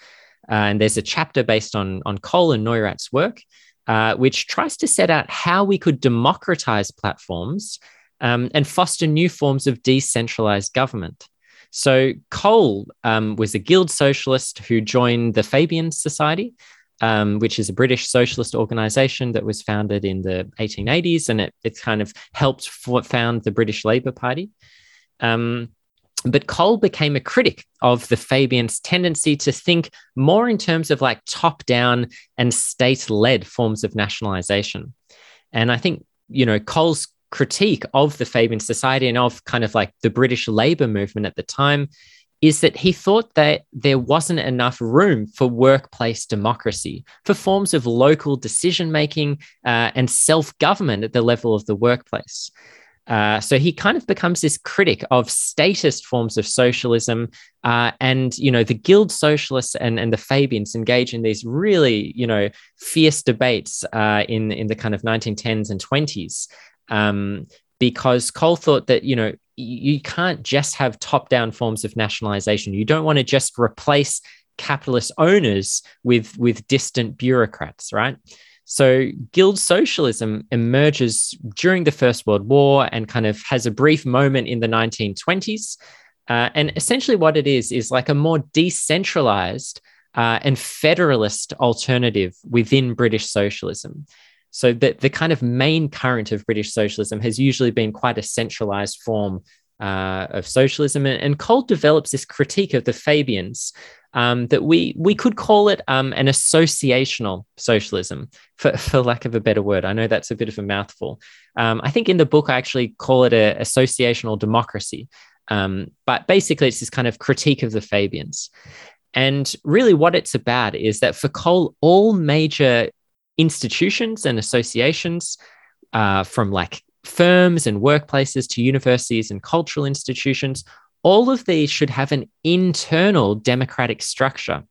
[SPEAKER 2] Uh, and there's a chapter based on on Cole and Neurath's work, uh, which tries to set out how we could democratize platforms um, and foster new forms of decentralized government. So Cole um, was a guild socialist who joined the Fabian Society, um, which is a British socialist organization that was founded in the 1880s, and it, it kind of helped found the British Labour Party. Um, but Cole became a critic of the Fabians' tendency to think more in terms of like top down and state led forms of nationalization. And I think, you know, Cole's critique of the Fabian Society and of kind of like the British labor movement at the time is that he thought that there wasn't enough room for workplace democracy, for forms of local decision making uh, and self government at the level of the workplace. Uh, so he kind of becomes this critic of statist forms of socialism, uh, and you know the Guild Socialists and, and the Fabians engage in these really you know fierce debates uh, in in the kind of 1910s and 20s, um, because Cole thought that you know you can't just have top down forms of nationalization. You don't want to just replace capitalist owners with with distant bureaucrats, right? So, guild socialism emerges during the First World War and kind of has a brief moment in the 1920s. Uh, and essentially, what it is, is like a more decentralized uh, and federalist alternative within British socialism. So, the, the kind of main current of British socialism has usually been quite a centralized form uh, of socialism. And, and Cole develops this critique of the Fabians um, that we we could call it um, an associational socialism, for, for lack of a better word. I know that's a bit of a mouthful. Um, I think in the book I actually call it a associational democracy, um, but basically it's this kind of critique of the Fabians. And really, what it's about is that for Cole, all major institutions and associations, uh, from like firms and workplaces to universities and cultural institutions, all of these should have an internal democratic structure.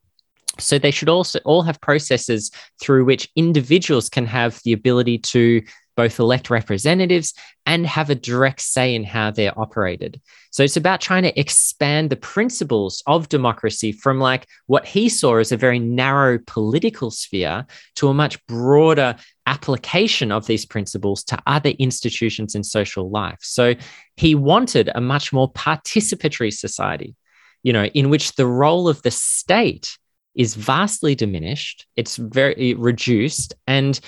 [SPEAKER 2] So they should also all have processes through which individuals can have the ability to both elect representatives and have a direct say in how they're operated. So it's about trying to expand the principles of democracy from like what he saw as a very narrow political sphere to a much broader application of these principles to other institutions in social life. So he wanted a much more participatory society, you know, in which the role of the state is vastly diminished, it's very reduced, and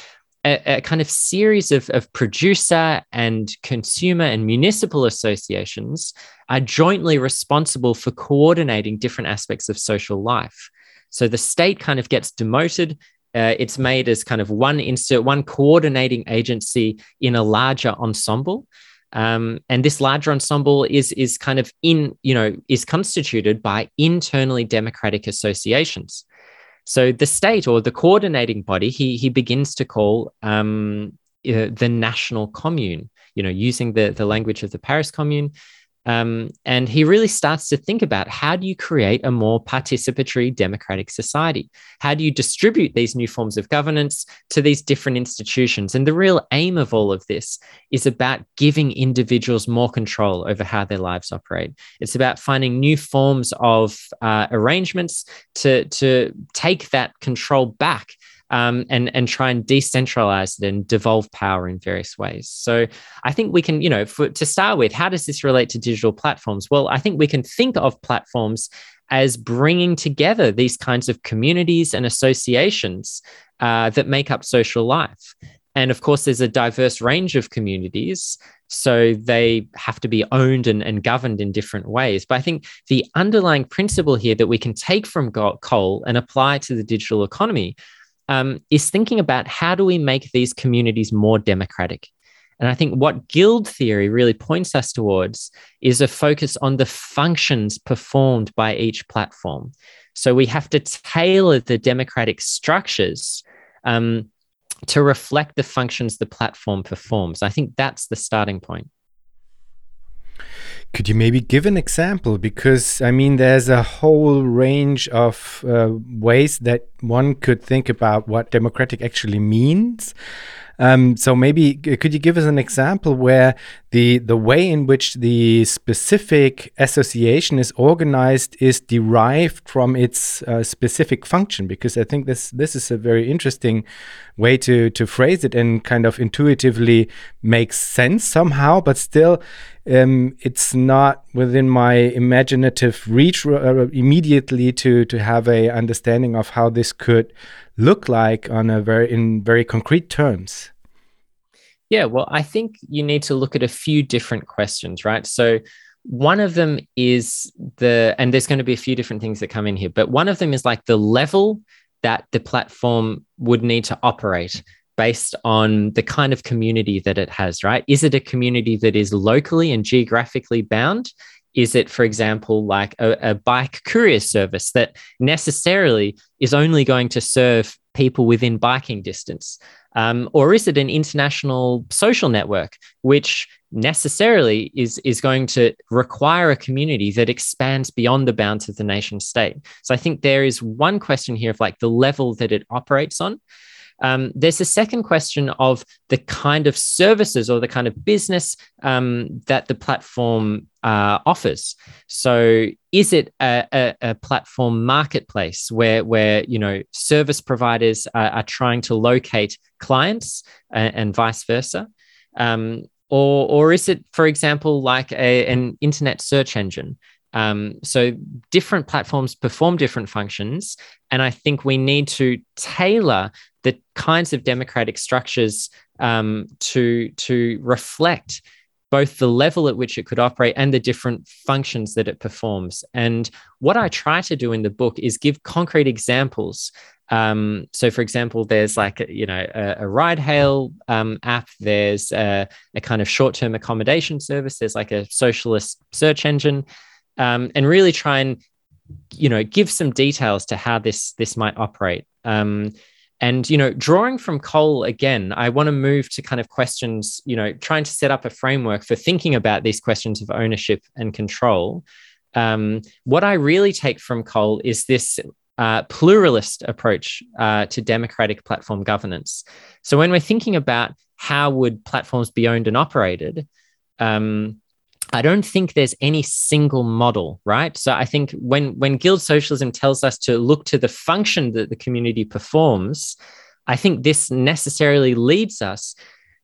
[SPEAKER 2] a, a, kind of series of, of producer and consumer and municipal associations are jointly responsible for coordinating different aspects of social life. So the state kind of gets demoted. Uh, it's made as kind of one insert, one coordinating agency in a larger ensemble. Um, and this larger ensemble is is kind of in you know is constituted by internally democratic associations so the state or the coordinating body, he he begins to call um, uh, the national commune. You know, using the the language of the Paris Commune, um, and he really starts to think about how do you create a more participatory democratic society? How do you distribute these new forms of governance to these different institutions? And the real aim of all of this is about giving individuals more control over how their lives operate. It's about finding new forms of uh, arrangements to, to take that control back um, and and try and decentralize it and devolve power in various ways. So I think we can, you know, for, to start with, how does this relate to digital platforms? Well, I think we can think of platforms as bringing together these kinds of communities and associations uh, that make up social life. And of course, there's a diverse range of communities. So they have to be owned and, and governed in different ways. But I think the underlying principle here that we can take from Cole and apply to the digital economy um, is thinking about how do we make these communities more democratic? And I think what guild theory really points us towards is a focus on the functions performed by each platform. So we have to tailor the democratic structures um, to reflect the functions the platform performs. I think that's the starting point.
[SPEAKER 1] Could you maybe give an example? Because I mean, there's a whole range of uh, ways that one could think about what democratic actually means. Um, so maybe could you give us an example where the the way in which the specific association is organized is derived from its uh, specific function? Because I think this this is a very interesting way to to phrase it and kind of intuitively makes sense somehow, but still. Um, it's not within my imaginative reach uh, immediately to to have a understanding of how this could look like on a very in very concrete terms?
[SPEAKER 2] Yeah, well, I think you need to look at a few different questions, right? So one of them is the and there's going to be a few different things that come in here, but one of them is like the level that the platform would need to operate based on the kind of community that it has, right? Is it a community that is locally and geographically bound? Is it, for example, like a, a, bike courier service that necessarily is only going to serve people within biking distance? Um, or is it an international social network, which necessarily is, is going to require a community that expands beyond the bounds of the nation state? So I think there is one question here of like the level that it operates on. Um, there's a second question of the kind of services or the kind of business um, that the platform uh, offers. So, is it a, a, a, platform marketplace where where you know service providers are, are trying to locate clients and, and vice versa? Um, or, or is it, for example, like a, an internet search engine um, so different platforms perform different functions. And I think we need to tailor the kinds of democratic structures um, to, to reflect both the level at which it could operate and the different functions that it performs. And what I try to do in the book is give concrete examples. Um, so, for example, there's like you know a, a ride hail um, app. There's a, a kind of short term accommodation service. There's like a socialist search engine um, and really try and you know give some details to how this this might operate. Um, and you know drawing from Cole again i want to move to kind of questions you know trying to set up a framework for thinking about these questions of ownership and control. Um, what i really take from Cole is this uh, pluralist approach uh, to democratic platform governance. So when we're thinking about how would platforms be owned and operated um, I don't think there's any single model, right? So I think when when guild socialism tells us to look to the function that the community performs, I think this necessarily leads us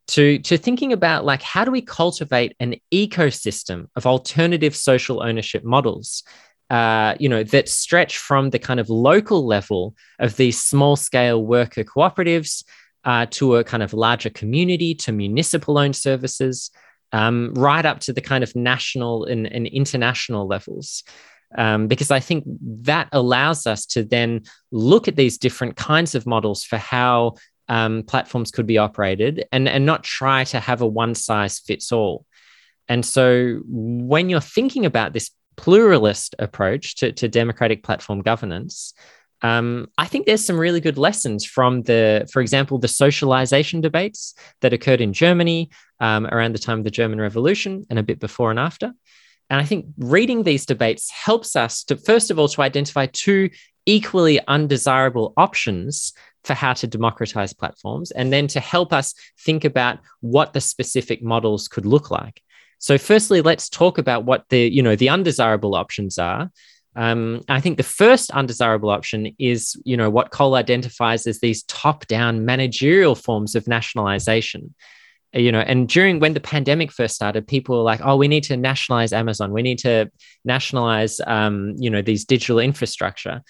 [SPEAKER 2] to to thinking about like how do we cultivate an ecosystem of alternative social ownership models uh, you know that stretch from the kind of local level of these small scale worker cooperatives uh, to a kind of larger community to municipal owned services um, right up to the kind of national and, and international levels. Um, because I think that allows us to then look at these different kinds of models for how um, platforms could be operated and, and not try to have a one size fits all. And so when you're thinking about this pluralist approach to, to democratic platform governance, um, I think there's some really good lessons from the, for example, the socialization debates that occurred in Germany um, around the time of the German Revolution and a bit before and after. And I think reading these debates helps us to, first of all, to identify two equally undesirable options for how to democratize platforms, and then to help us think about what the specific models could look like. So, firstly, let's talk about what the you know the undesirable options are, um, I think the first undesirable option is, you know, what Cole identifies as these top-down managerial forms of nationalization. Uh, you know, and during when the pandemic first started, people were like, "Oh, we need to nationalize Amazon. We need to nationalize, um, you know, these digital infrastructure."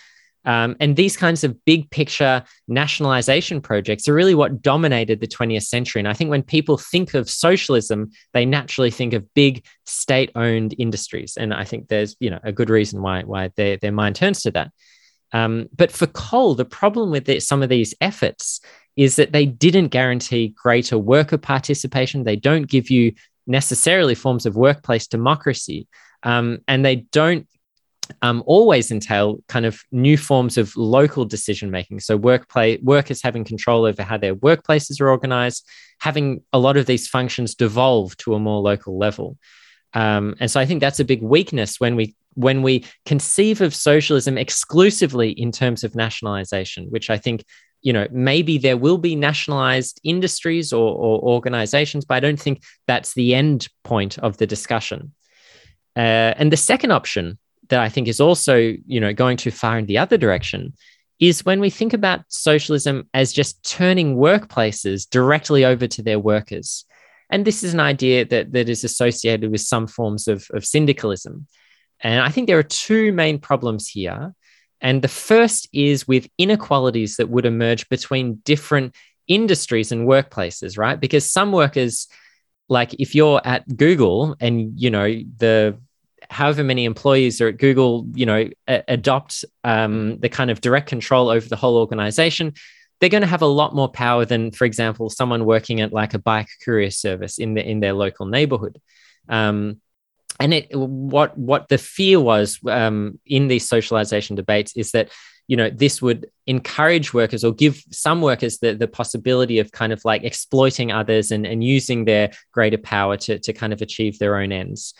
[SPEAKER 2] Um, and these kinds of big picture nationalization projects are really what dominated the 20th century. And I think when people think of socialism, they naturally think of big state owned industries. And I think there's you know a good reason why, why their, their mind turns to that. Um, but for Cole, the problem with it, some of these efforts is that they didn't guarantee greater worker participation. They don't give you necessarily forms of workplace democracy. Um, and they don't um, always entail kind of new forms of local decision making. So, workplace workers having control over how their workplaces are organized, having a lot of these functions devolve to a more local level. Um, and so, I think that's a big weakness when we when we conceive of socialism exclusively in terms of nationalization, which I think you know maybe there will be nationalized industries or, or organizations, but I don't think that's the end point of the discussion. Uh, and the second option that I think is also, you know, going too far in the other direction is when we think about socialism as just turning workplaces directly over to their workers. And this is an idea that, that is associated with some forms of, of syndicalism. And I think there are two main problems here. And the first is with inequalities that would emerge between different industries and workplaces, right? Because some workers, like if you're at Google and you know the however many employees are at Google, you know, a- adopt um, the kind of direct control over the whole organization, they're going to have a lot more power than, for example, someone working at like a bike courier service in the in their local neighborhood. Um, and it what what the fear was um, in these socialization debates is that you know this would encourage workers or give some workers the, the possibility of kind of like exploiting others and, and using their greater power to, to kind of achieve their own ends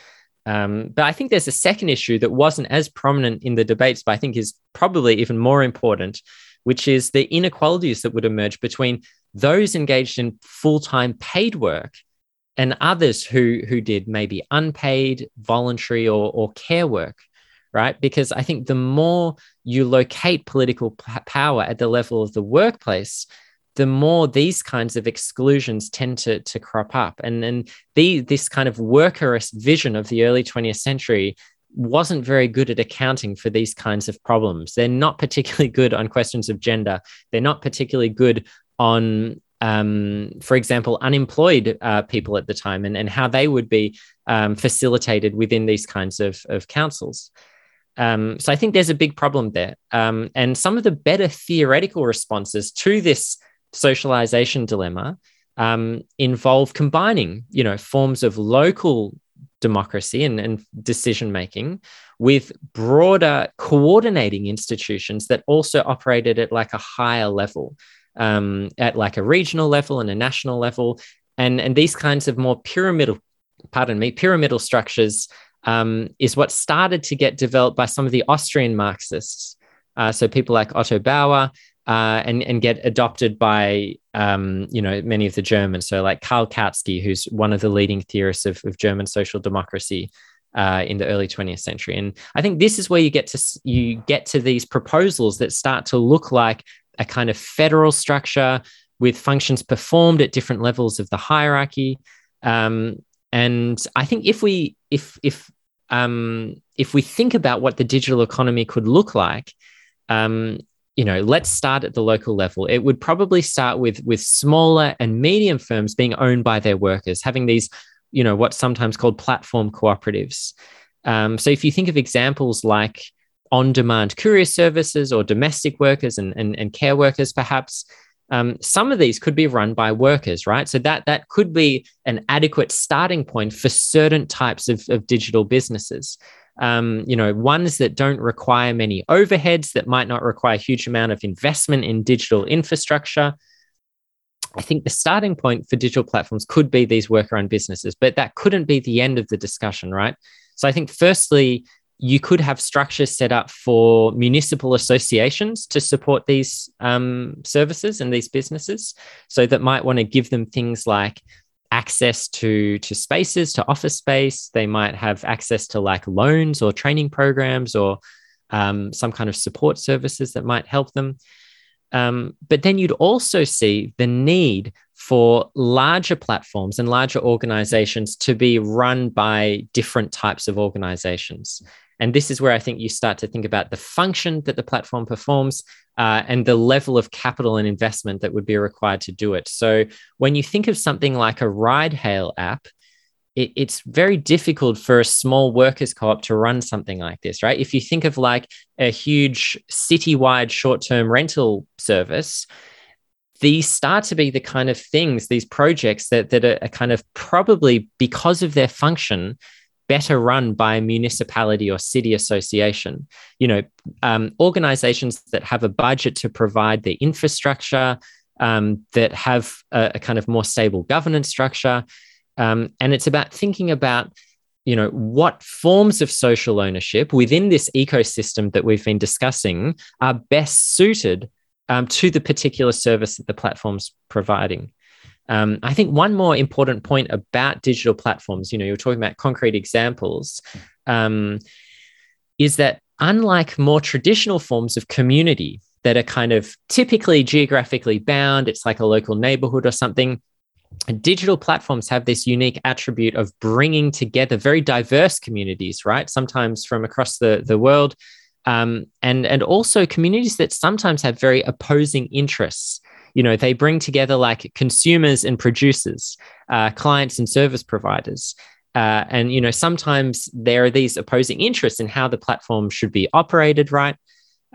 [SPEAKER 2] um, but I think there's a second issue that wasn't as prominent in the debates, but I think is probably even more important, which is the inequalities that would emerge between those engaged in full time paid work and others who, who did maybe unpaid, voluntary, or, or care work, right? Because I think the more you locate political p- power at the level of the workplace, the more these kinds of exclusions tend to, to crop up. And, and the, this kind of workerist vision of the early 20th century wasn't very good at accounting for these kinds of problems. They're not particularly good on questions of gender. They're not particularly good on, um, for example, unemployed uh, people at the time and, and how they would be um, facilitated within these kinds of, of councils. Um, so I think there's a big problem there. Um, and some of the better theoretical responses to this socialization dilemma um, involve combining, you know, forms of local democracy and, and decision making with broader coordinating institutions that also operated at like a higher level, um, at like a regional level and a national level, and and these kinds of more pyramidal, pardon me, pyramidal structures um, is what started to get developed by some of the Austrian Marxists. Uh, so people like Otto Bauer uh, and and get adopted by um, you know many of the Germans. So like Karl Kautsky, who's one of the leading theorists of, of German social democracy uh, in the early 20th century. And I think this is where you get to you get to these proposals that start to look like a kind of federal structure with functions performed at different levels of the hierarchy. Um, and I think if we if if um, if we think about what the digital economy could look like, um, you know let's start at the local level. It would probably start with with smaller and medium firms being owned by their workers having these you know what's sometimes called platform cooperatives. Um, so if you think of examples like on-demand courier services or domestic workers and, and, and care workers perhaps um, some of these could be run by workers right? So that that could be an adequate starting point for certain types of, of digital businesses um, you know, ones that don't require many overheads, that might not require a huge amount of investment in digital infrastructure. I think the starting point for digital platforms could be these worker owned businesses, but that couldn't be the end of the discussion, right? So I think, firstly, you could have structures set up for municipal associations to support these um, services and these businesses. So that might want to give them things like access to to spaces to office space. They might have access to like loans or training programs or um, some kind of support services that might help them. Um, but then you'd also see the need for larger platforms and larger organizations to be run by different types of organizations And this is where I think you start to think about the function that the platform performs uh, and the level of capital and investment that would be required to do it. So when you think of something like a ride hail app, it, it's very difficult for a small workers co-op to run something like this, right? If you think of like a huge citywide short-term rental service, these start to be the kind of things, these projects that, that are, are kind of probably because of their function, better run by a municipality or city association. You know, um, organizations that have a budget to provide the infrastructure, um, that have a, a, kind of more stable governance structure. Um, and it's about thinking about, you know, what forms of social ownership within this ecosystem that we've been discussing are best suited um, to the particular service that the platform's providing. Um, I think one more important point about digital platforms, you know, you're talking about concrete examples, um, is that unlike more traditional forms of community that are kind of typically geographically bound, it's like a local neighborhood or something. Digital platforms have this unique attribute of bringing together very diverse communities, right? Sometimes from across the, the world, um, and and also communities that sometimes have very opposing interests. You know, they bring together like consumers and producers, uh, clients and service providers. Uh, and you know, sometimes there are these opposing interests in how the platform should be operated, right?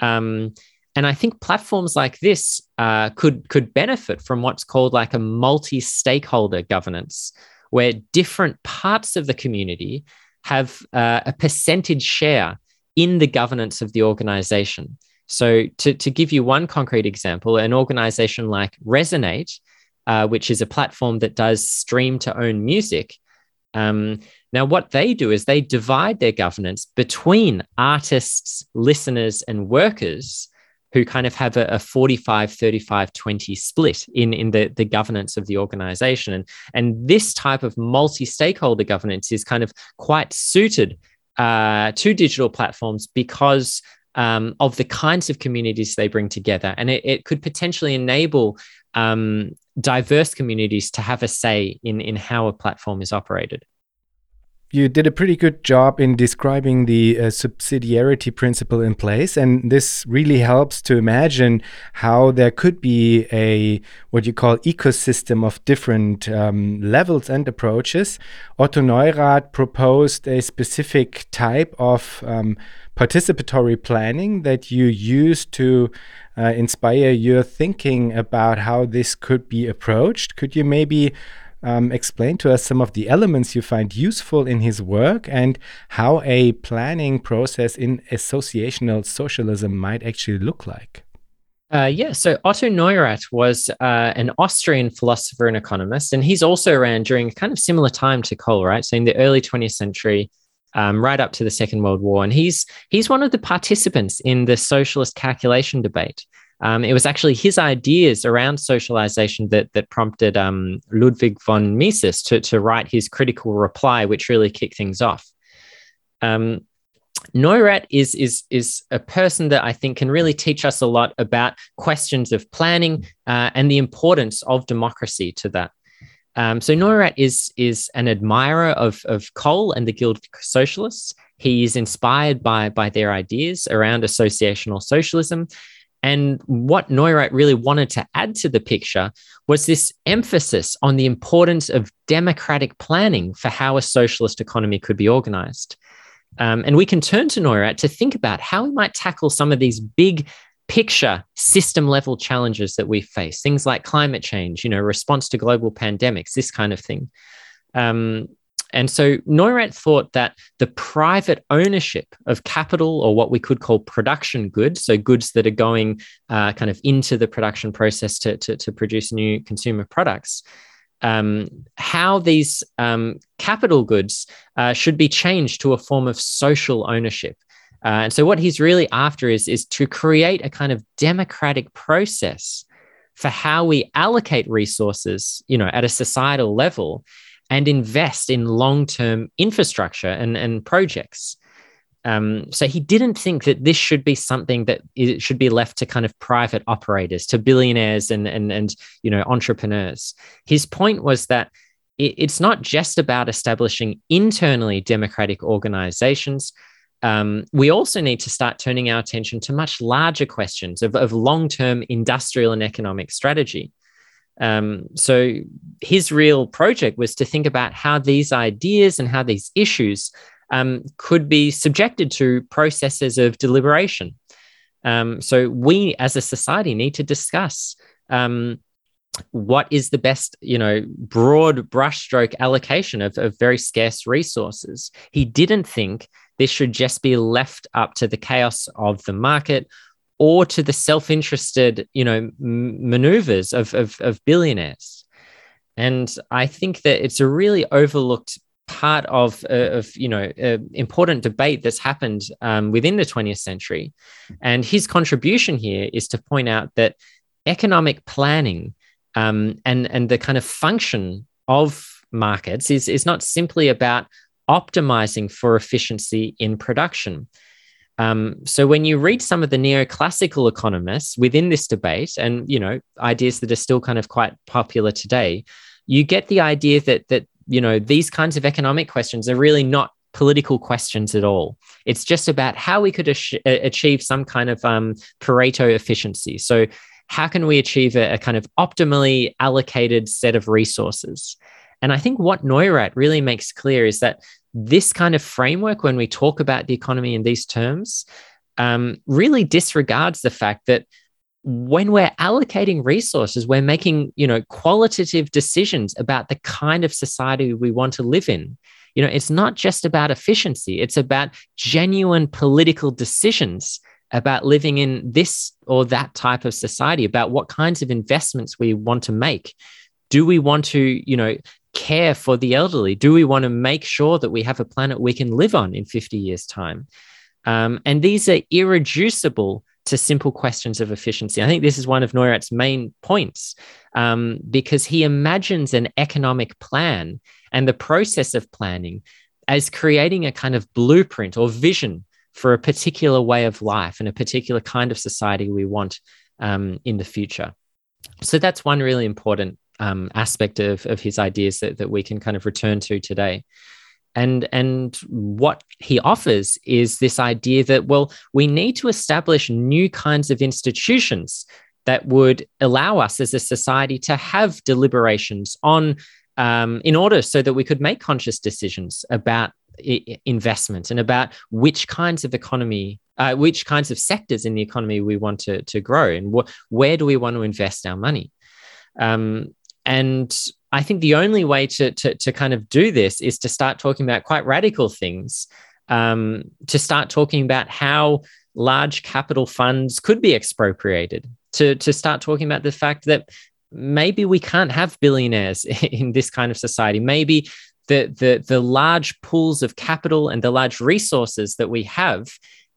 [SPEAKER 2] Um, and I think platforms like this uh, could could benefit from what's called like a multi-stakeholder governance, where different parts of the community have uh, a percentage share in the governance of the organization. So, to, to give you one concrete example, an organization like Resonate, uh, which is a platform that does stream to own music. Um, now, what they do is they divide their governance between artists, listeners, and workers who kind of have a, a 45, 35, 20 split in, in the, the governance of the organization. And, and this type of multi stakeholder governance is kind of quite suited uh, to digital platforms because um, of the kinds of communities they bring together. And it, it could potentially enable um, diverse communities to have a say in, in how a platform is operated
[SPEAKER 1] you did a pretty good job in describing the uh, subsidiarity principle in place and this really helps to imagine how there could be a what you call ecosystem of different um, levels and approaches otto neurath proposed a specific type of um, participatory planning that you use to uh, inspire your thinking about how this could be approached could you maybe um, explain to us some of the elements you find useful in his work and how a planning process in associational socialism might actually look like.
[SPEAKER 2] Uh, yeah, so Otto Neurath was uh, an Austrian philosopher and economist, and he's also around during kind of similar time to Cole, right? So in the early 20th century, um, right up to the Second World War, and he's he's one of the participants in the socialist calculation debate. Um, it was actually his ideas around socialization that that prompted um, Ludwig von Mises to, to write his critical reply, which really kicked things off. Um, Neurath is, is, is a person that I think can really teach us a lot about questions of planning uh, and the importance of democracy to that. Um, so Neurath is, is an admirer of, of Cole and the Guild Socialists. He is inspired by, by their ideas around associational socialism. And what Neurath really wanted to add to the picture was this emphasis on the importance of democratic planning for how a socialist economy could be organized. Um, and we can turn to Neurath to think about how we might tackle some of these big picture system level challenges that we face, things like climate change, you know, response to global pandemics, this kind of thing. Um, and so Neurath thought that the private ownership of capital, or what we could call production goods, so goods that are going uh, kind of into the production process to, to, to produce new consumer products, um, how these um, capital goods uh, should be changed to a form of social ownership. Uh, and so what he's really after is, is to create a kind of democratic process for how we allocate resources, you know, at a societal level and invest in long term infrastructure and, and projects. Um, so he didn't think that this should be something that it should be left to kind of private operators, to billionaires and and and you know entrepreneurs. His point was that it's not just about establishing internally democratic organizations, um, we also need to start turning our attention to much larger questions of, of long term industrial and economic strategy. Um, so, his real project was to think about how these ideas and how these issues um, could be subjected to processes of deliberation. Um, so, we as a society need to discuss um, what is the best, you know, broad brushstroke allocation of, of very scarce resources. He didn't think this should just be left up to the chaos of the market or to the self-interested, you know, m- maneuvers of, of, of billionaires. And I think that it's a really overlooked part of, uh, of you know, uh, important debate that's happened um, within the 20th century. And his contribution here is to point out that economic planning um, and and the kind of function of markets is is not simply about optimizing for efficiency in production. Um, so when you read some of the neoclassical economists within this debate, and you know ideas that are still kind of quite popular today, you get the idea that that you know these kinds of economic questions are really not political questions at all. It's just about how we could achieve some kind of um, Pareto efficiency. So how can we achieve a, a kind of optimally allocated set of resources? And I think what Neurath really makes clear is that this kind of framework, when we talk about the economy in these terms, um, really disregards the fact that when we're allocating resources, we're making you know qualitative decisions about the kind of society we want to live in. You know, it's not just about efficiency; it's about genuine political decisions about living in this or that type of society, about what kinds of investments we want to make. Do we want to, you know, care for the elderly? Do we want to make sure that we have a planet we can live on in 50 years' time? Um, and these are irreducible to simple questions of efficiency. I think this is one of Neurath's main points um, because he imagines an economic plan and the process of planning as creating a kind of blueprint or vision for a particular way of life and a particular kind of society we want um, in the future. So that's one really important um, aspect of, of his ideas that, that we can kind of return to today. And, and what he offers is this idea that, well, we need to establish new kinds of institutions that would allow us as a society to have deliberations on um, in order so that we could make conscious decisions about investment and about which kinds of economy, uh, which kinds of sectors in the economy we want to, to grow and wh- where do we want to invest our money. Um, and I think the only way to, to, to, kind of do this is to start talking about quite radical things, um, to start talking about how large capital funds could be expropriated, to, to start talking about the fact that maybe we can't have billionaires in this kind of society. Maybe the, the, the large pools of capital and the large resources that we have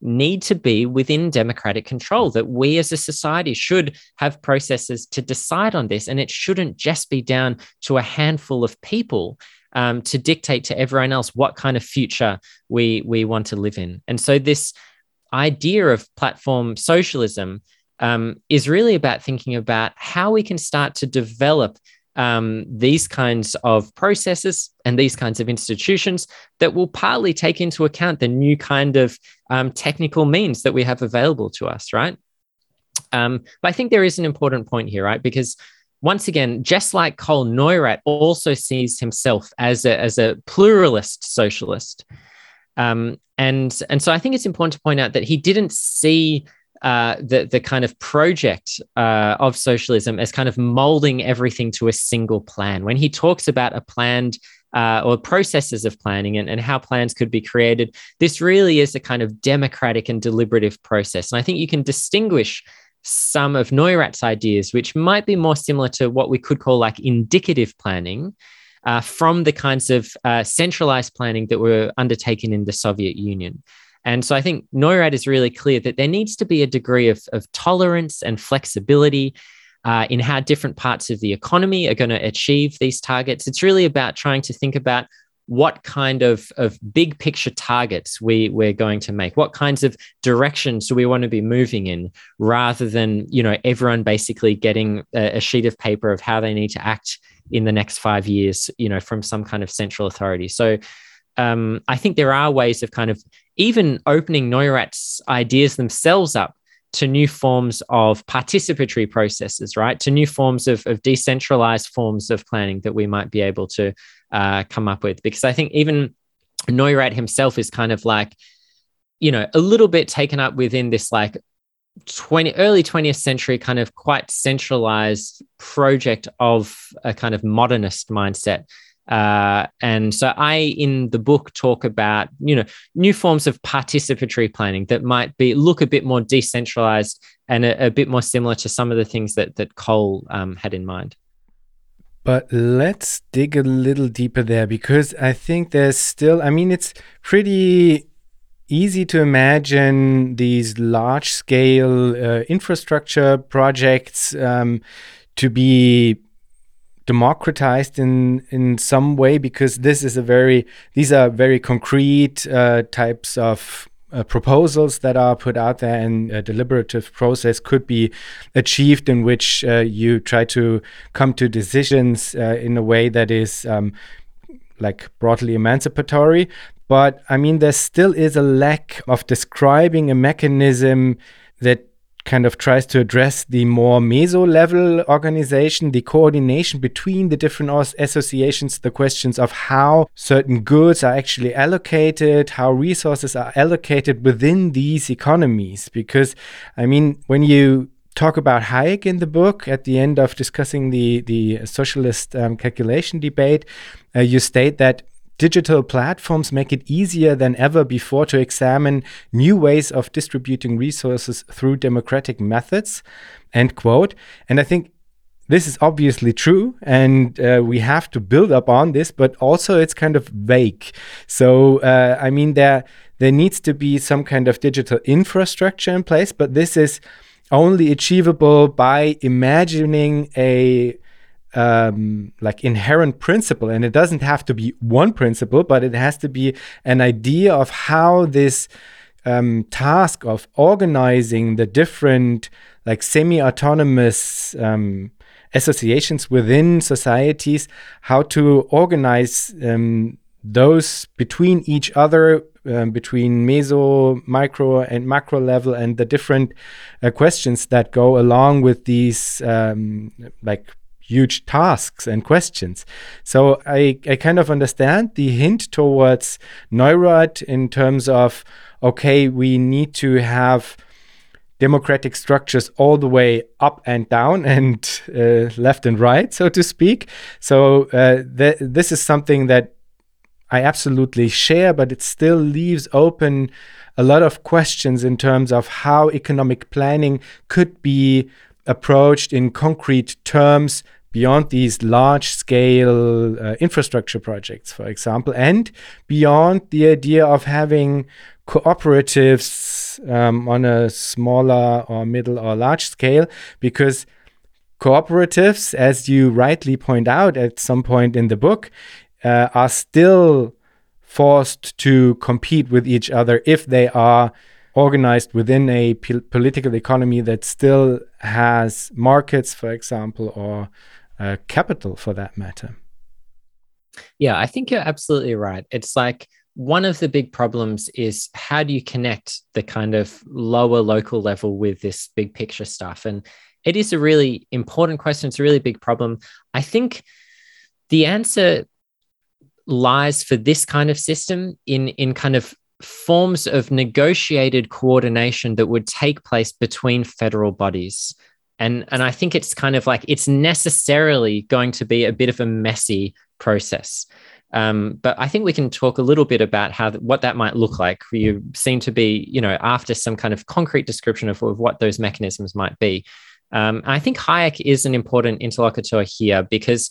[SPEAKER 2] need to be within democratic control, that we as a society should have processes to decide on this. And it shouldn't just be down to a handful of people um, to dictate to everyone else what kind of future we, we want to live in. And so, this idea of platform socialism um, is really about thinking about how we can start to develop um, these kinds of processes and these kinds of institutions that will partly take into account the new kind of um, technical means that we have available to us, right? Um, but I think there is an important point here, right? Because once again, just like Cole Neurath also sees himself as a, as a pluralist socialist. Um, and, and so I think it's important to point out that he didn't see uh, the the kind of project uh, of socialism as kind of molding everything to a single plan. When he talks about a planned uh, or processes of planning and, and how plans could be created, this really is a kind of democratic and deliberative process. And I think you can distinguish some of Neurath's ideas, which might be more similar to what we could call like indicative planning. Uh, from the kinds of uh, centralized planning that were undertaken in the Soviet Union. And so I think Neurath is really clear that there needs to be a degree of, of tolerance and flexibility uh, in how different parts of the economy are going to achieve these targets. It's really about trying to think about what kind of, of big picture targets we, we're going to make what kinds of directions do we want to be moving in rather than you know everyone basically getting a, a sheet of paper of how they need to act in the next five years you know from some kind of central authority so um, I think there are ways of kind of even opening Neurath's ideas themselves up to new forms of participatory processes, right? To new forms of, of decentralized forms of planning that we might be able to uh, come up with. Because I think even Neurath himself is kind of like, you know, a little bit taken up within this like 20 early 20th century kind of quite centralized project of a kind of modernist mindset uh, and so I, in the book, talk about you know new forms of participatory planning that might be look a bit more decentralized and a, a bit more similar to some of the things that that Cole um, had in mind.
[SPEAKER 1] But let's dig a little deeper there because I think there's still. I mean, it's pretty easy to imagine these large scale uh, infrastructure projects um, to be democratized in in some way because this is a very these are very concrete uh, types of uh, proposals that are put out there and a deliberative process could be achieved in which uh, you try to come to decisions uh, in a way that is um, like broadly emancipatory. But i mean there still is a lack of describing a mechanism that kind of tries to address the more meso level organization, the coordination between the different associations, the questions of how certain goods are actually allocated, how resources are allocated within these economies. Because, I mean, when you talk about Hayek in the book at the end of discussing the the socialist um, calculation debate, uh, you state that Digital platforms make it easier than ever before to examine new ways of distributing resources through democratic methods. End quote. And I think this is obviously true, and uh, we have to build up on this, but also it's kind of vague. So, uh, I mean, there there needs to be some kind of digital infrastructure in place, but this is only achievable by imagining a um, like inherent principle, and it doesn't have to be one principle, but it has to be an idea of how this um, task of organizing the different like semi-autonomous um, associations within societies, how to organize um, those between each other um, between meso, micro, and macro level, and the different uh, questions that go along with these, um, like huge tasks and questions. So I, I kind of understand the hint towards Neurath in terms of, okay, we need to have democratic structures all the way up and down and uh, left and right, so to speak. So uh, th this is something that I absolutely share, but it still leaves open a lot of questions in terms of how economic planning could be approached in concrete terms beyond these large scale uh, infrastructure projects, for example, and beyond the idea of having cooperatives um, on a smaller or middle or large scale, because cooperatives, as you rightly point out at some point in the book, uh, are still forced to compete with each other if they are organized within a political economy that still has markets, for example, or uh, capital for that matter.
[SPEAKER 2] Yeah, I think you're absolutely right. It's like one of the big problems is how do you connect the kind of lower local level with this big picture stuff? And it is a really important question. It's a really big problem. I think the answer lies for this kind of system in in kind of forms of negotiated coordination that would take place between federal bodies and and i think it's kind of like it's necessarily going to be a bit of a messy process um, but I think we can talk a little bit about how what that might look like. You seem to be, you know, after some kind of concrete description of, of what those mechanisms might be. Um, I think Hayek is an important interlocutor here because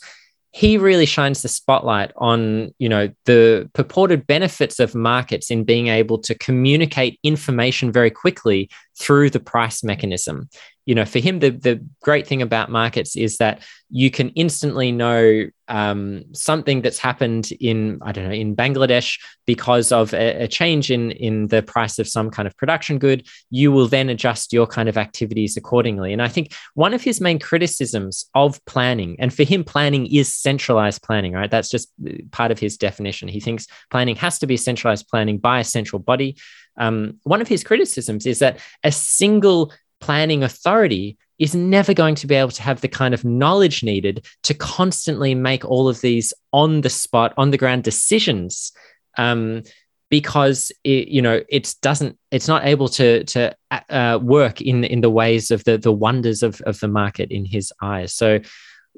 [SPEAKER 2] he really shines the spotlight on you know the purported benefits of markets in being able to communicate information very quickly through the price mechanism you know, for him, the, the great thing about markets is that you can instantly know um, something that's happened in, I don't know, in Bangladesh because of a, a, change in, in the price of some kind of production good. You will then adjust your kind of activities accordingly. And I think one of his main criticisms of planning, and for him, planning is centralized planning, right? That's just part of his definition. He thinks planning has to be centralized planning by a central body. Um, one of his criticisms is that a single planning authority is never going to be able to have the kind of knowledge needed to constantly make all of these on the spot, on the ground decisions. Um, because it, you know it doesn't it's not able to to uh, work in in the ways of the the wonders of of the market in his eyes so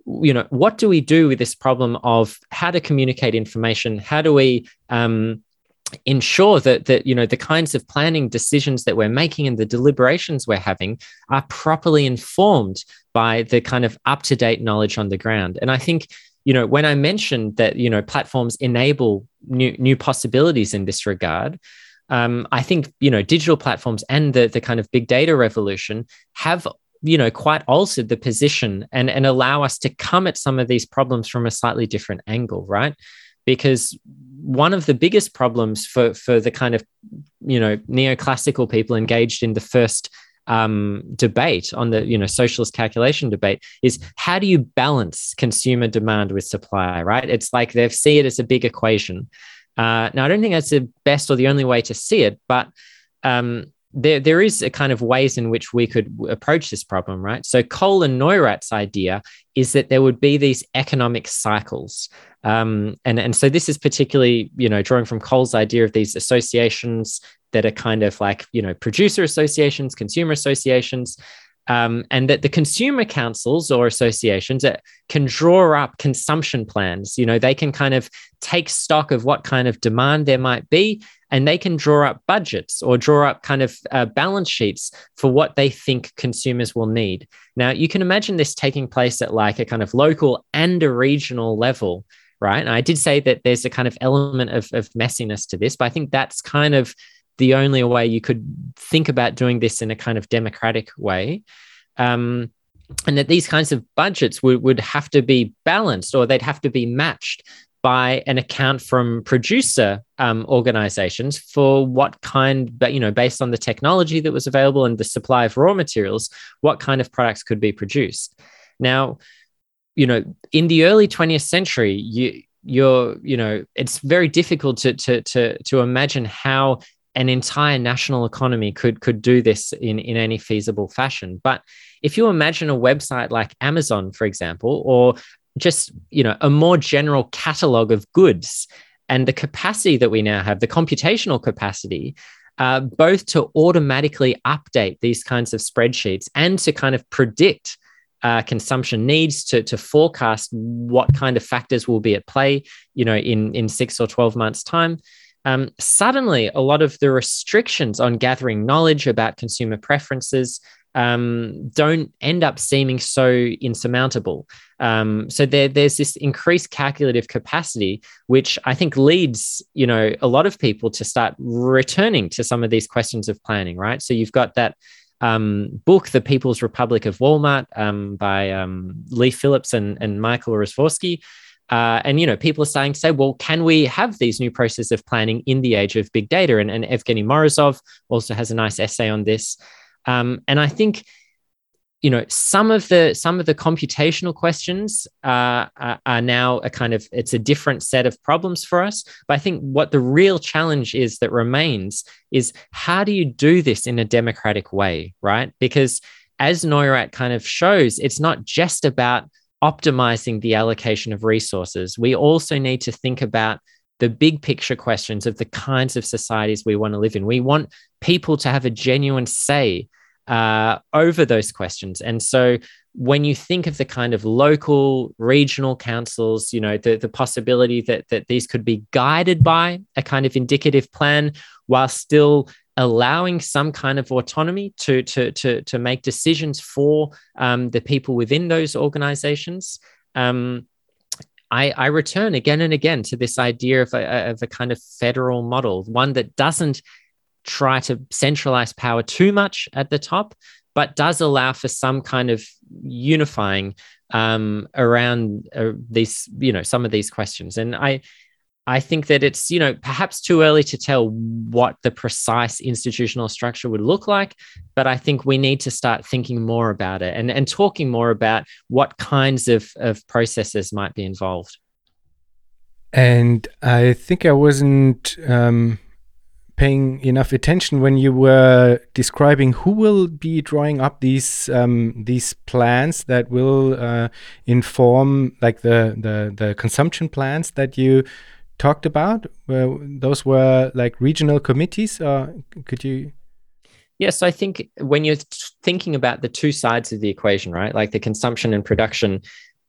[SPEAKER 2] you know what do we do with this problem of how to communicate information how do we um, ensure that that you know the kinds of planning decisions that we're making and the deliberations we're having are properly informed by the kind of up to date knowledge on the ground. And i think you know when i mentioned that you know platforms enable new new possibilities in this regard um, i think you know digital platforms and the the kind of big data revolution have you know quite altered the position and and allow us to come at some of these problems from a slightly different angle right? Because one of the biggest problems for for the kind of you know neoclassical people engaged in the first um, debate on the you know socialist calculation debate is how do you balance consumer demand with supply right it's like they see it as a big equation uh, now i don't think that's the best or the only way to see it but um, there, there is a kind of ways in which we could approach this problem, right? So Cole and Neurath's idea is that there would be these economic cycles. Um, and, and so this is particularly, you know, drawing from Cole's idea of these associations that are kind of like, you know, producer associations, consumer associations, um, and that the consumer councils or associations can draw up consumption plans. You know they can kind of take stock of what kind of demand there might be and they can draw up budgets or draw up kind of uh, balance sheets for what they think consumers will need. Now you can imagine this taking place at like a kind of local and a regional level right and i did say that there's a kind of element of, of messiness to this but i think that's kind of the only way you could think about doing this in a kind of democratic way. Um, and that these kinds of budgets would, would have to be balanced or they'd have to be matched by an account from producer um, organizations for what kind, but you know, based on the technology that was available and the supply of raw materials, what kind of products could be produced. Now, you know, in the early 20th century, you you're, you know, it's very difficult to to to to imagine how an entire national economy could could do this in in any feasible fashion. But if you imagine a website like amazon for example or just you know a more general catalog of goods and the capacity that we now have the computational capacity uh, both to automatically update these kinds of spreadsheets and to kind of predict uh, consumption needs to, to forecast what kind of factors will be at play you know in in six or 12 months time um, suddenly a lot of the restrictions on gathering knowledge about consumer preferences um, don't end up seeming so insurmountable. Um, so there, there's this increased calculative capacity, which I think leads, you know, a lot of people to start returning to some of these questions of planning, right? So you've got that um, book, The People's Republic of Walmart, um, by um, Leigh Phillips and, and Michael Rozworski, uh, and you know, people are starting to say, well, can we have these new processes of planning in the age of big data? And, and Evgeny Morozov also has a nice essay on this. Um, and I think, you know, some of the some of the computational questions uh, are, are now a kind of it's a different set of problems for us. But I think what the real challenge is that remains is how do you do this in a democratic way, right? Because as Neurath kind of shows, it's not just about optimizing the allocation of resources, we also need to think about the big picture questions of the kinds of societies we want to live in. We want people to have a genuine say uh, over those questions. And so when you think of the kind of local, regional councils, you know, the, the possibility that, that these could be guided by a kind of indicative plan while still allowing some kind of autonomy to to to, to make decisions for um, the people within those organizations. Um, I, I return again and again to this idea of a, of a kind of federal model, one that doesn't try to centralize power too much at the top, but does allow for some kind of unifying um, around uh, these, you know, some of these questions. And I, I think that it's, you know, perhaps too early to tell what the precise institutional structure would look like, but I think we need to start thinking more about it and, and talking more about what kinds of, of processes might be involved.
[SPEAKER 1] And I think I wasn't um, paying enough attention when you were describing who will be drawing up these um, these plans that will uh, inform like the, the the consumption plans that you talked about? those were like regional committees, or could you?
[SPEAKER 2] Yes, I think when you're thinking about the two sides of the equation, right, like the consumption and production,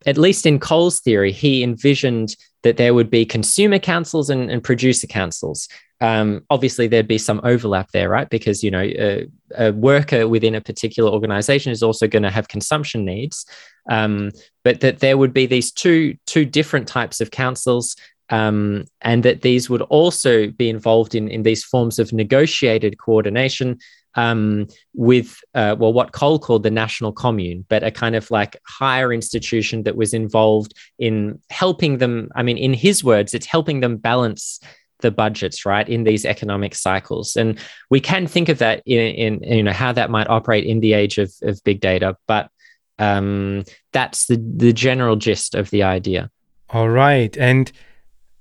[SPEAKER 2] at least in Cole's theory, he envisioned that there would be consumer councils and, and producer councils. Um, obviously, there'd be some overlap there, right? Because you know, a, a worker within a particular organization is also going to have consumption needs, um, but that there would be these two two different types of councils um, and that these would also be involved in, in these forms of negotiated coordination um, with, uh, well, what Cole called the national commune, but a kind of like higher institution that was involved in helping them. I mean, in his words, it's helping them balance the budgets right in these economic cycles and we can think of that in, in you know how that might operate in the age of, of big data but um, that's the the general gist of the idea
[SPEAKER 1] all right and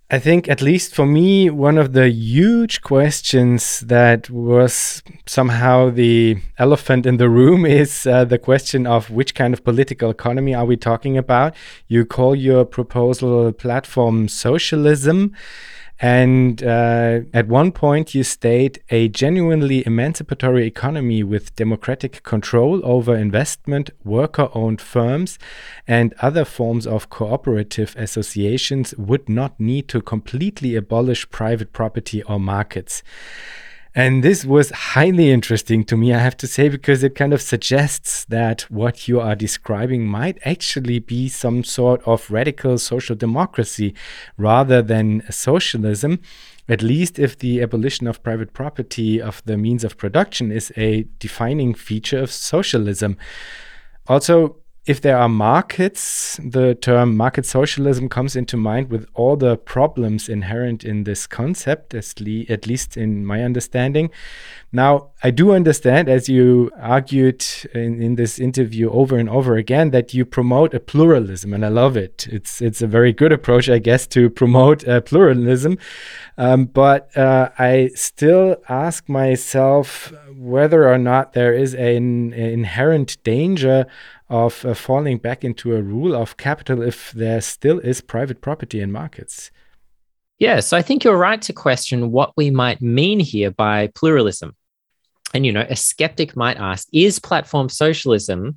[SPEAKER 1] I think, at least for me, one of the huge questions that was somehow the elephant in the room is uh, the question of which kind of political economy are we talking about? You call your proposal platform socialism. And uh, at one point, you state a genuinely emancipatory economy with democratic control over investment, worker owned firms, and other forms of cooperative associations would not need to completely abolish private property or markets. And this was highly interesting to me, I have to say, because it kind of suggests that what you are describing might actually be some sort of radical social democracy rather than socialism. At least if the abolition of private property of the means of production is a defining feature of socialism. Also, if there are markets, the term market socialism comes into mind with all the problems inherent in this concept, at least in my understanding. Now, I do understand, as you argued in, in this interview over and over again, that you promote a pluralism, and I love it. It's it's a very good approach, I guess, to promote uh, pluralism. Um, but uh, I still ask myself whether or not there is an inherent danger of uh, falling back into a rule of capital if there still is private property in markets.
[SPEAKER 2] Yeah, so I think you're right to question what we might mean here by pluralism. And, you know, a skeptic might ask is platform socialism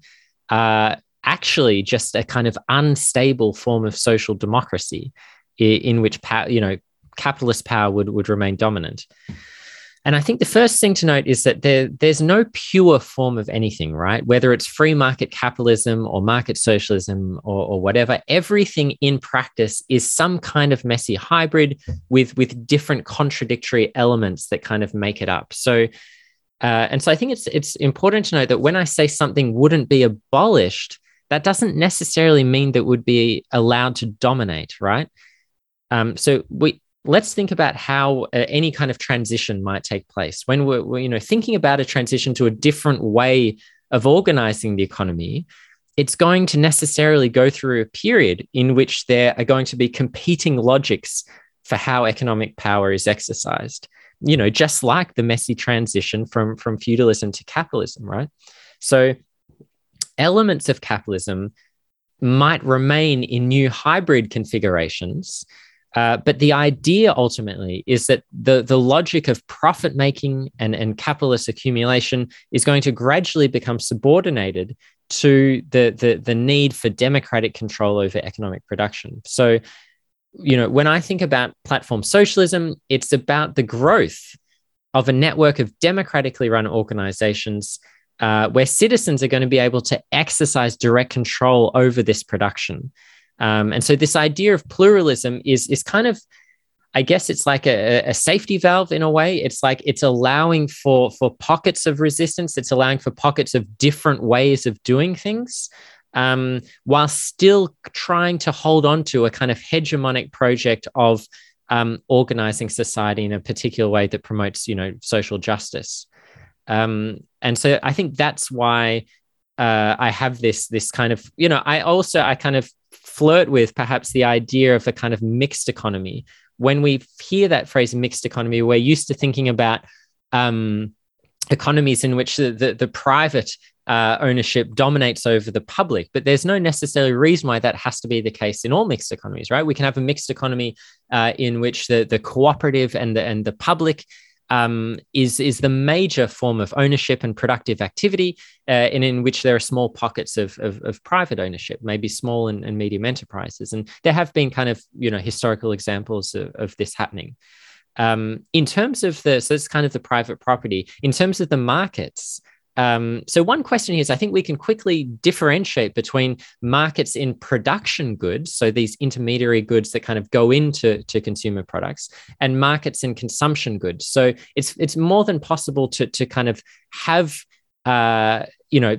[SPEAKER 2] uh, actually just a kind of unstable form of social democracy in, in which, you know, capitalist power would, would remain dominant? And I think the first thing to note is that there, there's no pure form of anything, right? Whether it's free market capitalism or market socialism or, or whatever, everything in practice is some kind of messy hybrid with, with different contradictory elements that kind of make it up. So, uh, and so I think it's it's important to note that when I say something wouldn't be abolished, that doesn't necessarily mean that would be allowed to dominate, right? Um, so we let's think about how uh, any kind of transition might take place. When we're, we're, you know thinking about a transition to a different way of organizing the economy it's going to necessarily go through a period in which there are going to be competing logics for how economic power is exercised. You know just like the messy transition from from feudalism to capitalism right? So elements of capitalism might remain in new hybrid configurations uh, but the idea ultimately is that the, the logic of profit making and, and capitalist accumulation is going to gradually become subordinated to the, the, the need for democratic control over economic production. So, you know, when I think about platform socialism, it's about the growth of a network of democratically run organizations uh, where citizens are going to be able to exercise direct control over this production. Um, and so this idea of pluralism is is kind of I guess it's like a, a, safety valve in a way. It's like it's allowing for for pockets of resistance. It's allowing for pockets of different ways of doing things, um, while still trying to hold on to a kind of hegemonic project of um, organizing society in a particular way that promotes, you know, social justice. Um, and so I think that's why uh, I have this this kind of, you know, I also I kind of flirt with perhaps the idea of a kind of mixed economy when we hear that phrase mixed economy, we're used to thinking about um, economies in which the, the, the private uh, ownership dominates over the public. But there's no necessarily reason why that has to be the case in all mixed economies, right? We can have a mixed economy uh, in which the, the cooperative and the, and the public um, is is the major form of ownership and productive activity, uh, and in which there are small pockets of, of, of private ownership, maybe small and, and, medium enterprises. And there have been kind of you know historical examples of, of this happening. Um, in terms of the so it's kind of the private property. In terms of the markets, um, so one question here is I think we can quickly differentiate between markets in production goods, so these intermediary goods that kind of go into to consumer products, and markets in consumption goods. So it's it's more than possible to to kind of have uh, you know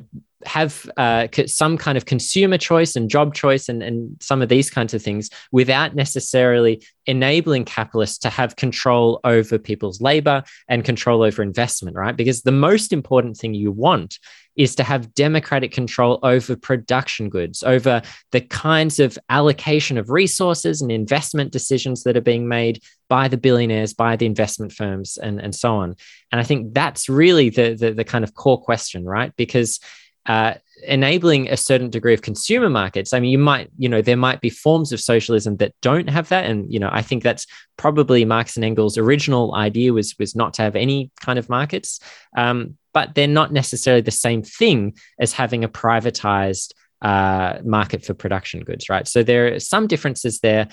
[SPEAKER 2] have uh, some kind of consumer choice and job choice and, and some of these kinds of things without necessarily enabling capitalists to have control over people's labor and control over investment, right? Because the most important thing you want is to have democratic control over production goods, over the kinds of allocation of resources and investment decisions that are being made by the billionaires, by the investment firms, and, and so on. And I think that's really the, the, the kind of core question, right? Because uh, enabling a certain degree of consumer markets. I mean, you might, you know, there might be forms of socialism that don't have that, and you know, I think that's probably Marx and Engels' original idea was was not to have any kind of markets, um, but they're not necessarily the same thing as having a privatized uh, market for production goods, right? So there are some differences there.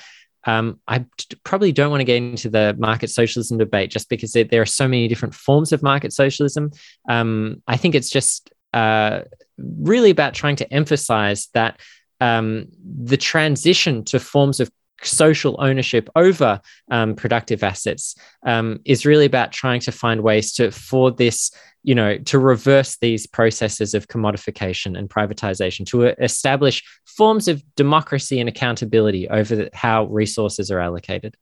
[SPEAKER 2] Um, I probably don't want to get into the market socialism debate just because there, are so many different forms of market socialism. Um, I think it's just uh, really about trying to emphasize that um, the transition to forms of social ownership over um, productive assets um, is really about trying to find ways to for this you know to reverse these processes of commodification and privatization to establish forms of democracy and accountability over the, how resources are allocated.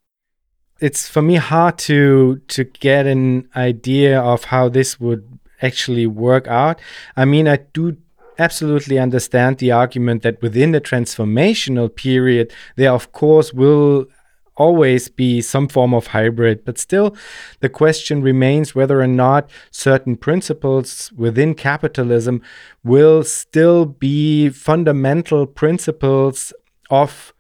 [SPEAKER 1] It's for me hard to to get an idea of how this would actually work out. I mean, I do absolutely understand the argument that within the transformational period, there of course will always be some form of hybrid, but still the question remains whether or not certain principles within capitalism will still be fundamental principles of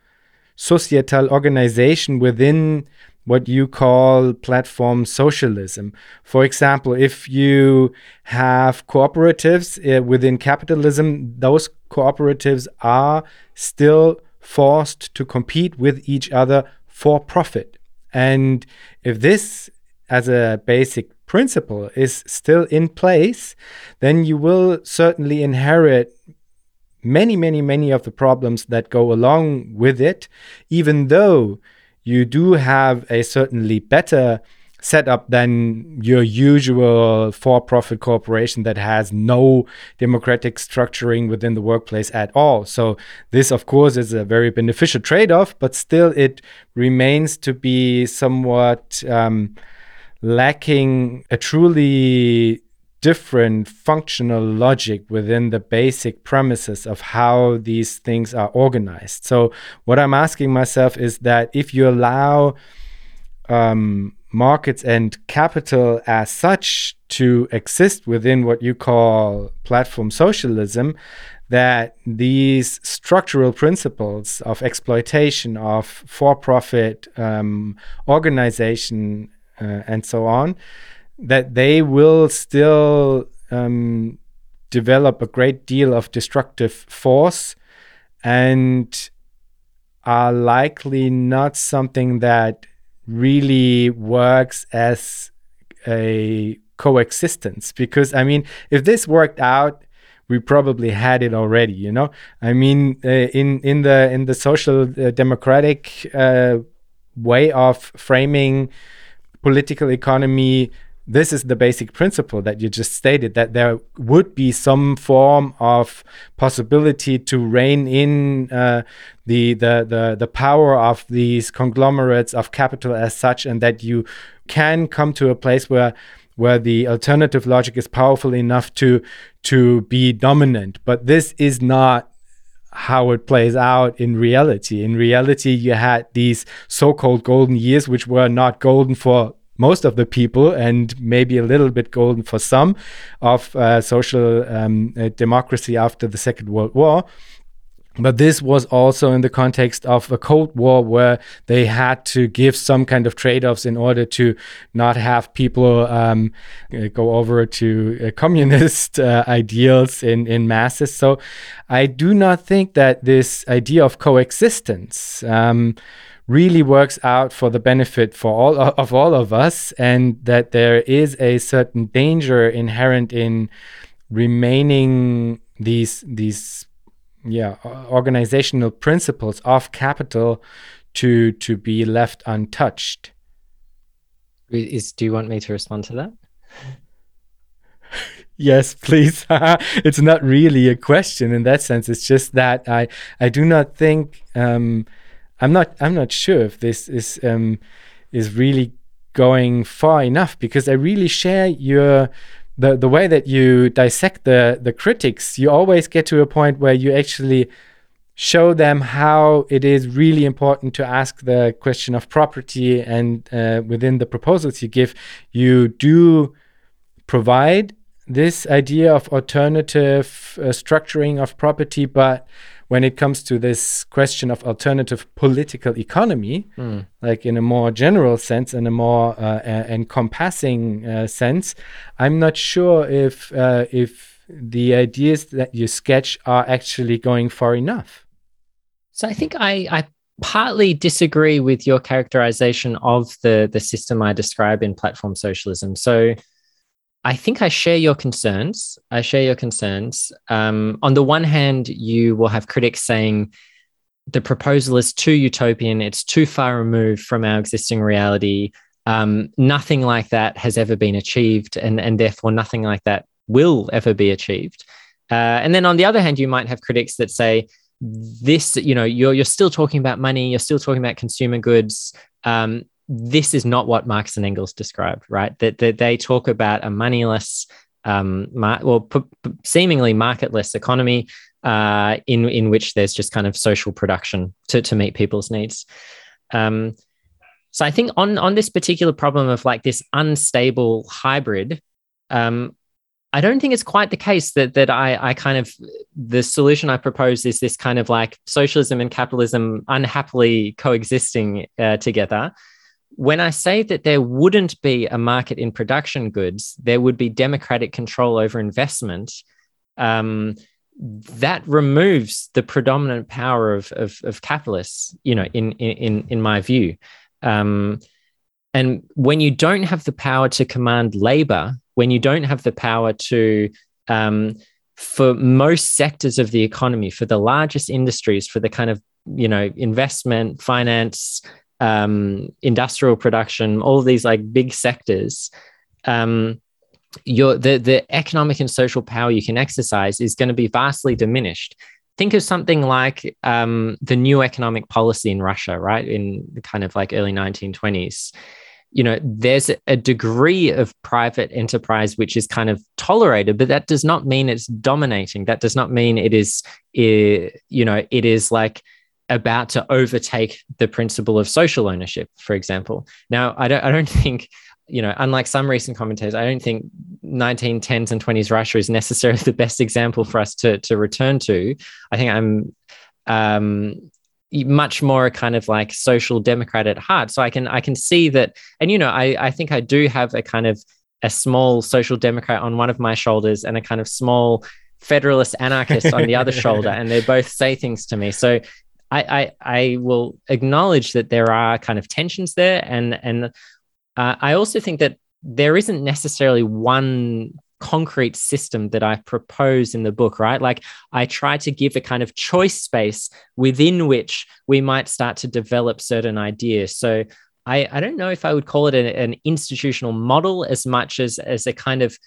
[SPEAKER 1] societal organization within what you call platform socialism. For example, if you have cooperatives uh, within capitalism, those cooperatives are still forced to compete with each other for profit. And if this, as a basic principle, is still in place, then you will certainly inherit many, many, many of the problems that go along with it, even though you do have a certainly better setup than your usual for-profit corporation that has no democratic structuring within the workplace at all. So this of course is a very beneficial trade-off, but still it remains to be somewhat um, lacking a truly different functional logic within the basic premises of how these things are organized. So, what I'm asking myself is that if you allow um, markets and capital as such to exist within what you call platform socialism, that these structural principles of exploitation, of for profit um, organization, uh, and so on, that they will still um, develop a great deal of destructive force and are likely not something that really works as a coexistence. Because i mean if this worked out we probably had it already you know? I mean uh, in in the in the social uh, democratic uh, way of framing political economy this is the basic principle that you just stated that there would be some form of possibility to rein in uh, the, the the the power of these conglomerates of capital as such, and that you can come to a place where where the alternative logic is powerful enough to to be dominant. But this is not how it plays out in reality. In reality, you had these so-called golden years, which were not golden for most of the people and maybe a little bit golden for some of uh, social um, uh, democracy after the Second World War. But this was also in the context of a Cold War where they had to give some kind of trade offs in order to not have people um, uh, go over to uh, communist uh, ideals in, in masses. So I do not think that this idea of coexistence. Um, really works out for the benefit for all of all of us and that there is a certain danger inherent in remaining these these yeah organizational principles of capital to to be left untouched.
[SPEAKER 2] Is do you want me to respond to that?
[SPEAKER 1] Yes please. It's not really a question in that sense. It's just that i i do not think um, I'm not I'm not sure if this is um, is really going far enough because I really share your the the way that you dissect the the critics. You always get to a point where you actually show them how it is really important to ask the question of property and uh, within the proposals you give you do provide this idea of alternative uh, structuring of property but when it comes to this question of alternative political economy, mm. like in a more general sense and a more uh, encompassing uh, sense, I'm not sure if uh, if the ideas that you sketch are actually going far enough.
[SPEAKER 2] So I think I, I partly disagree with your characterization of the the system I describe in platform socialism. So I think I share your concerns. I share your concerns. Um, on the one hand, you will have critics saying the proposal is too utopian, it's too far removed from our existing reality. Um, nothing like that has ever been achieved, and, and therefore nothing like that will ever be achieved. Uh, and then on the other hand, you might have critics that say, this, you know, you're, you're still talking about money, you're still talking about consumer goods. Um, this is not what Marx and Engels described, right? That, that they talk about a moneyless, um, mar- well, p- p- seemingly marketless economy uh, in in which there's just kind of social production to to meet people's needs. Um, so I think on on this particular problem of like this unstable hybrid, um, I don't think it's quite the case that that I I kind of the solution I propose is this kind of like socialism and capitalism unhappily coexisting uh, together when I say that there wouldn't be a market in production goods, there would be democratic control over investment. Um, that removes the predominant power of, of, of capitalists, you know, in in in my view. Um, and when you don't have the power to command labor, when you don't have the power to um, for most sectors of the economy, for the largest industries, for the kind of you know investment, finance, um, industrial production, all these like big sectors, um, your the the economic and social power you can exercise is going to be vastly diminished. Think of something like um, the new economic policy in Russia, right? In the kind of like early 1920s. You know, there's a degree of private enterprise which is kind of tolerated, but that does not mean it's dominating. That does not mean it is, you know, it is like about to overtake the principle of social ownership, for example. Now, I don't, I don't think, you know, unlike some recent commentators, I don't think 1910s and 20s Russia is necessarily the best example for us to, to return to. I think I'm um, much more a kind of like social democrat at heart. So I can I can see that, and you know, I I think I do have a kind of a small social democrat on one of my shoulders and a kind of small federalist anarchist on the other shoulder and they both say things to me so I, I, I will acknowledge that there are kind of tensions there, and and uh, I also think that there isn't necessarily one concrete system that I propose in the book, right? Like I try to give a kind of choice space within which we might start to develop certain ideas. So I, I don't know if I would call it a, an institutional model as much as, as a kind of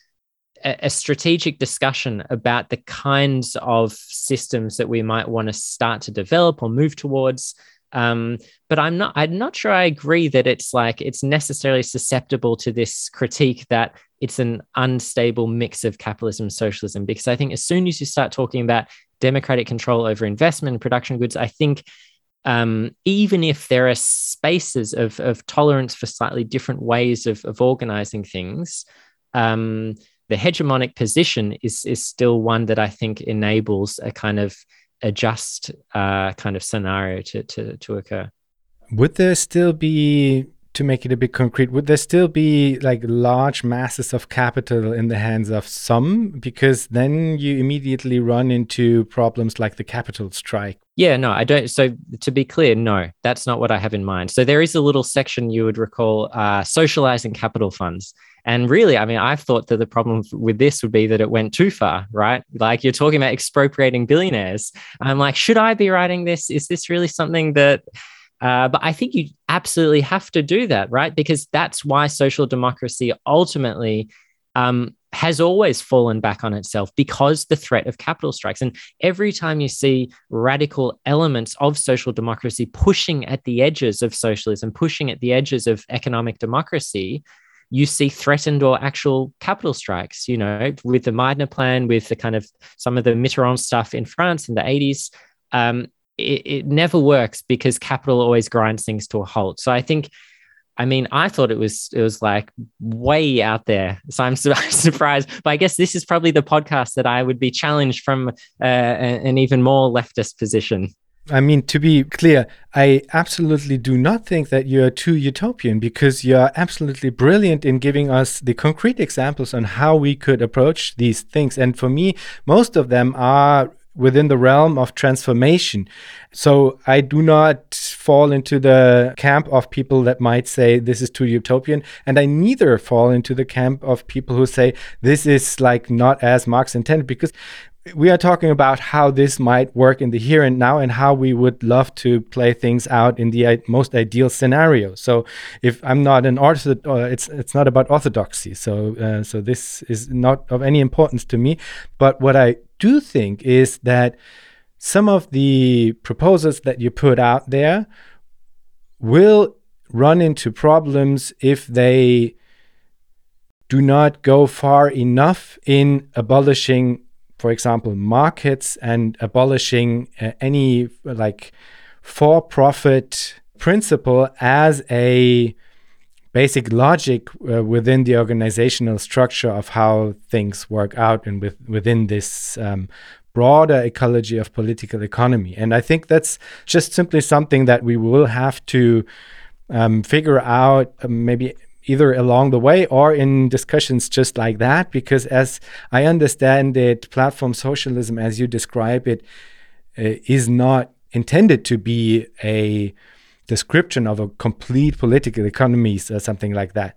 [SPEAKER 2] a, strategic discussion about the kinds of systems that we might want to start to develop or move towards. Um, but I'm not I'm not sure I agree that it's like it's necessarily susceptible to this critique that it's an unstable mix of capitalism and socialism. Because I think as soon as you start talking about democratic control over investment and production goods, I think um, even if there are spaces of, of tolerance for slightly different ways of, of organizing things, um, the hegemonic position is is still one that I think enables a kind of a just uh, kind of scenario to, to, to occur.
[SPEAKER 1] Would there still be, to make it a bit concrete, would there still be like large masses of capital in the hands of some? Because then you immediately run into problems like the capital strike.
[SPEAKER 2] Yeah, no, I don't. So to be clear, no, that's not what I have in mind. So there is a little section you would recall uh, socializing capital funds. And really, I mean, I've thought that the problem with this would be that it went too far, right? Like you're talking about expropriating billionaires. I'm like, should I be writing this? Is this really something that uh, but I think you absolutely have to do that, right? Because that's why social democracy ultimately um, has always fallen back on itself because the threat of capital strikes. And every time you see radical elements of social democracy pushing at the edges of socialism, pushing at the edges of economic democracy, you see threatened or actual capital strikes, you know, with the Meidner plan, with the kind of some of the Mitterrand stuff in France in the 80s. Um, it, it never works because capital always grinds things to a halt. So I think I mean, I thought it was it was like way out there. So I'm surprised. But I guess this is probably the podcast that I would be challenged from uh, an even more leftist position.
[SPEAKER 1] I mean, to be clear, I absolutely do not think that you're too utopian because you're absolutely brilliant in giving us the concrete examples on how we could approach these things. And for me, most of them are within the realm of transformation. So I do not fall into the camp of people that might say this is too utopian. And I neither fall into the camp of people who say this is like not as Marx intended because we are talking about how this might work in the here and now and how we would love to play things out in the most ideal scenario. So if i'm not an orthodox uh, it's it's not about orthodoxy. So uh, so this is not of any importance to me. But what i do think is that some of the proposals that you put out there will run into problems if they do not go far enough in abolishing for example, markets and abolishing uh, any like for profit principle as a basic logic uh, within the organizational structure of how things work out and with, within this um, broader ecology of political economy. And I think that's just simply something that we will have to um, figure out, uh, maybe either along the way or in discussions just like that. Because as I understand it, platform socialism, as you describe it, uh, is not intended to be a description of a complete political economy or something like that.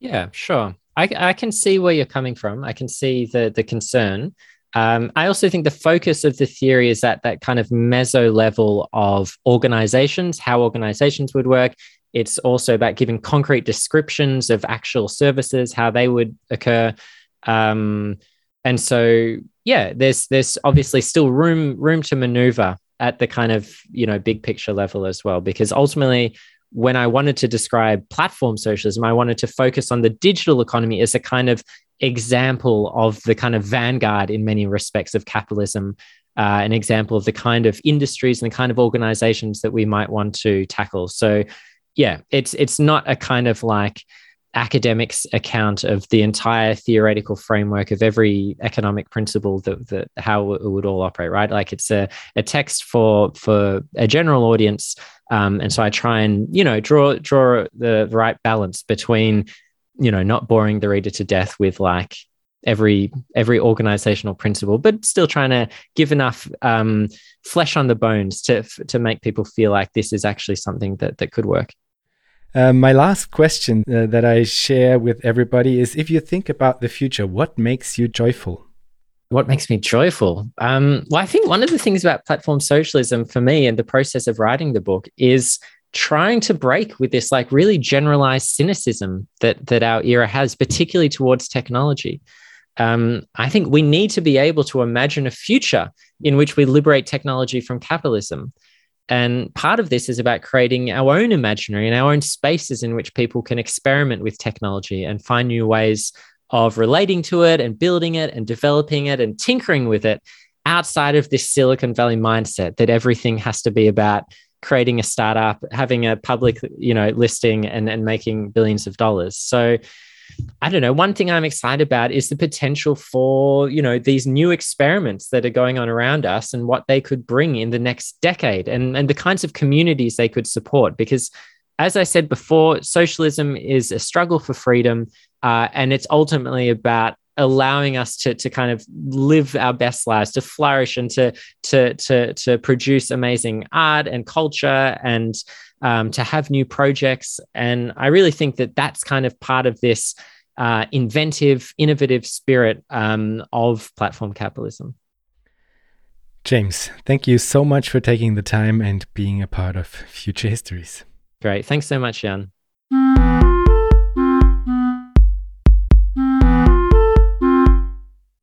[SPEAKER 2] Yeah, sure. I, I can see where you're coming from. I can see the the concern. Um, I also think the focus of the theory is at that kind of meso level of organizations, how organizations would work, it's also about giving concrete descriptions of actual services, how they would occur. Um, and so, yeah, there's there's obviously still room room to maneuver at the kind of you know big picture level as well, because ultimately, when I wanted to describe platform socialism, I wanted to focus on the digital economy as a kind of example of the kind of vanguard in many respects of capitalism uh, an example of the kind of industries and the kind of organizations that we might want to tackle. So yeah, it's it's not a kind of like academics account of the entire theoretical framework of every economic principle that, that how it would all operate right? Like it's a, a text for for a general audience um, and so i try and you know draw draw the right balance between you know not boring the reader to death with like every every organizational principle but still trying to give enough um, flesh on the bones to to make people feel like this is actually something that that could work
[SPEAKER 1] Uh, my last question uh, that I share with everybody is if you think about the future, what makes you joyful?
[SPEAKER 2] What makes me joyful? Um, well, I think one of the things about platform socialism for me and the process of writing the book is trying to break with this like really generalized cynicism that that our era has, particularly towards technology. Um, I think we need to be able to imagine a future in which we liberate technology from capitalism. And part of this is about creating our own imaginary and our own spaces in which people can experiment with technology and find new ways of relating to it and building it and developing it and tinkering with it outside of this Silicon Valley mindset that everything has to be about creating a startup, having a public, you know, listing and, and making billions of dollars. So I don't know. One thing I'm excited about is the potential for, you know, these new experiments that are going on around us and what they could bring in the next decade and, and the kinds of communities they could support. Because as I said before, socialism is a struggle for freedom. Uh, and it's ultimately about allowing us to, to kind of live our best lives, to flourish and to, to, to, to produce amazing art and culture and um, to have new projects. And I really think that that's kind of part of this uh, inventive, innovative spirit um, of platform capitalism.
[SPEAKER 1] James, thank you so much for taking the time and being a part of Future Histories.
[SPEAKER 2] Great. Thanks so much, Jan.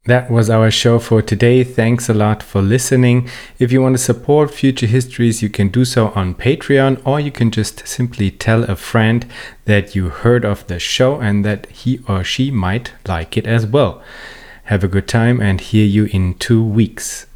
[SPEAKER 1] That was our show for today. Thanks a lot for listening. If you want to support Future Histories, you can do so on Patreon, or you can just simply tell a friend that you heard of the show and that he or she might like it as well. Have a good time and hear you in two weeks.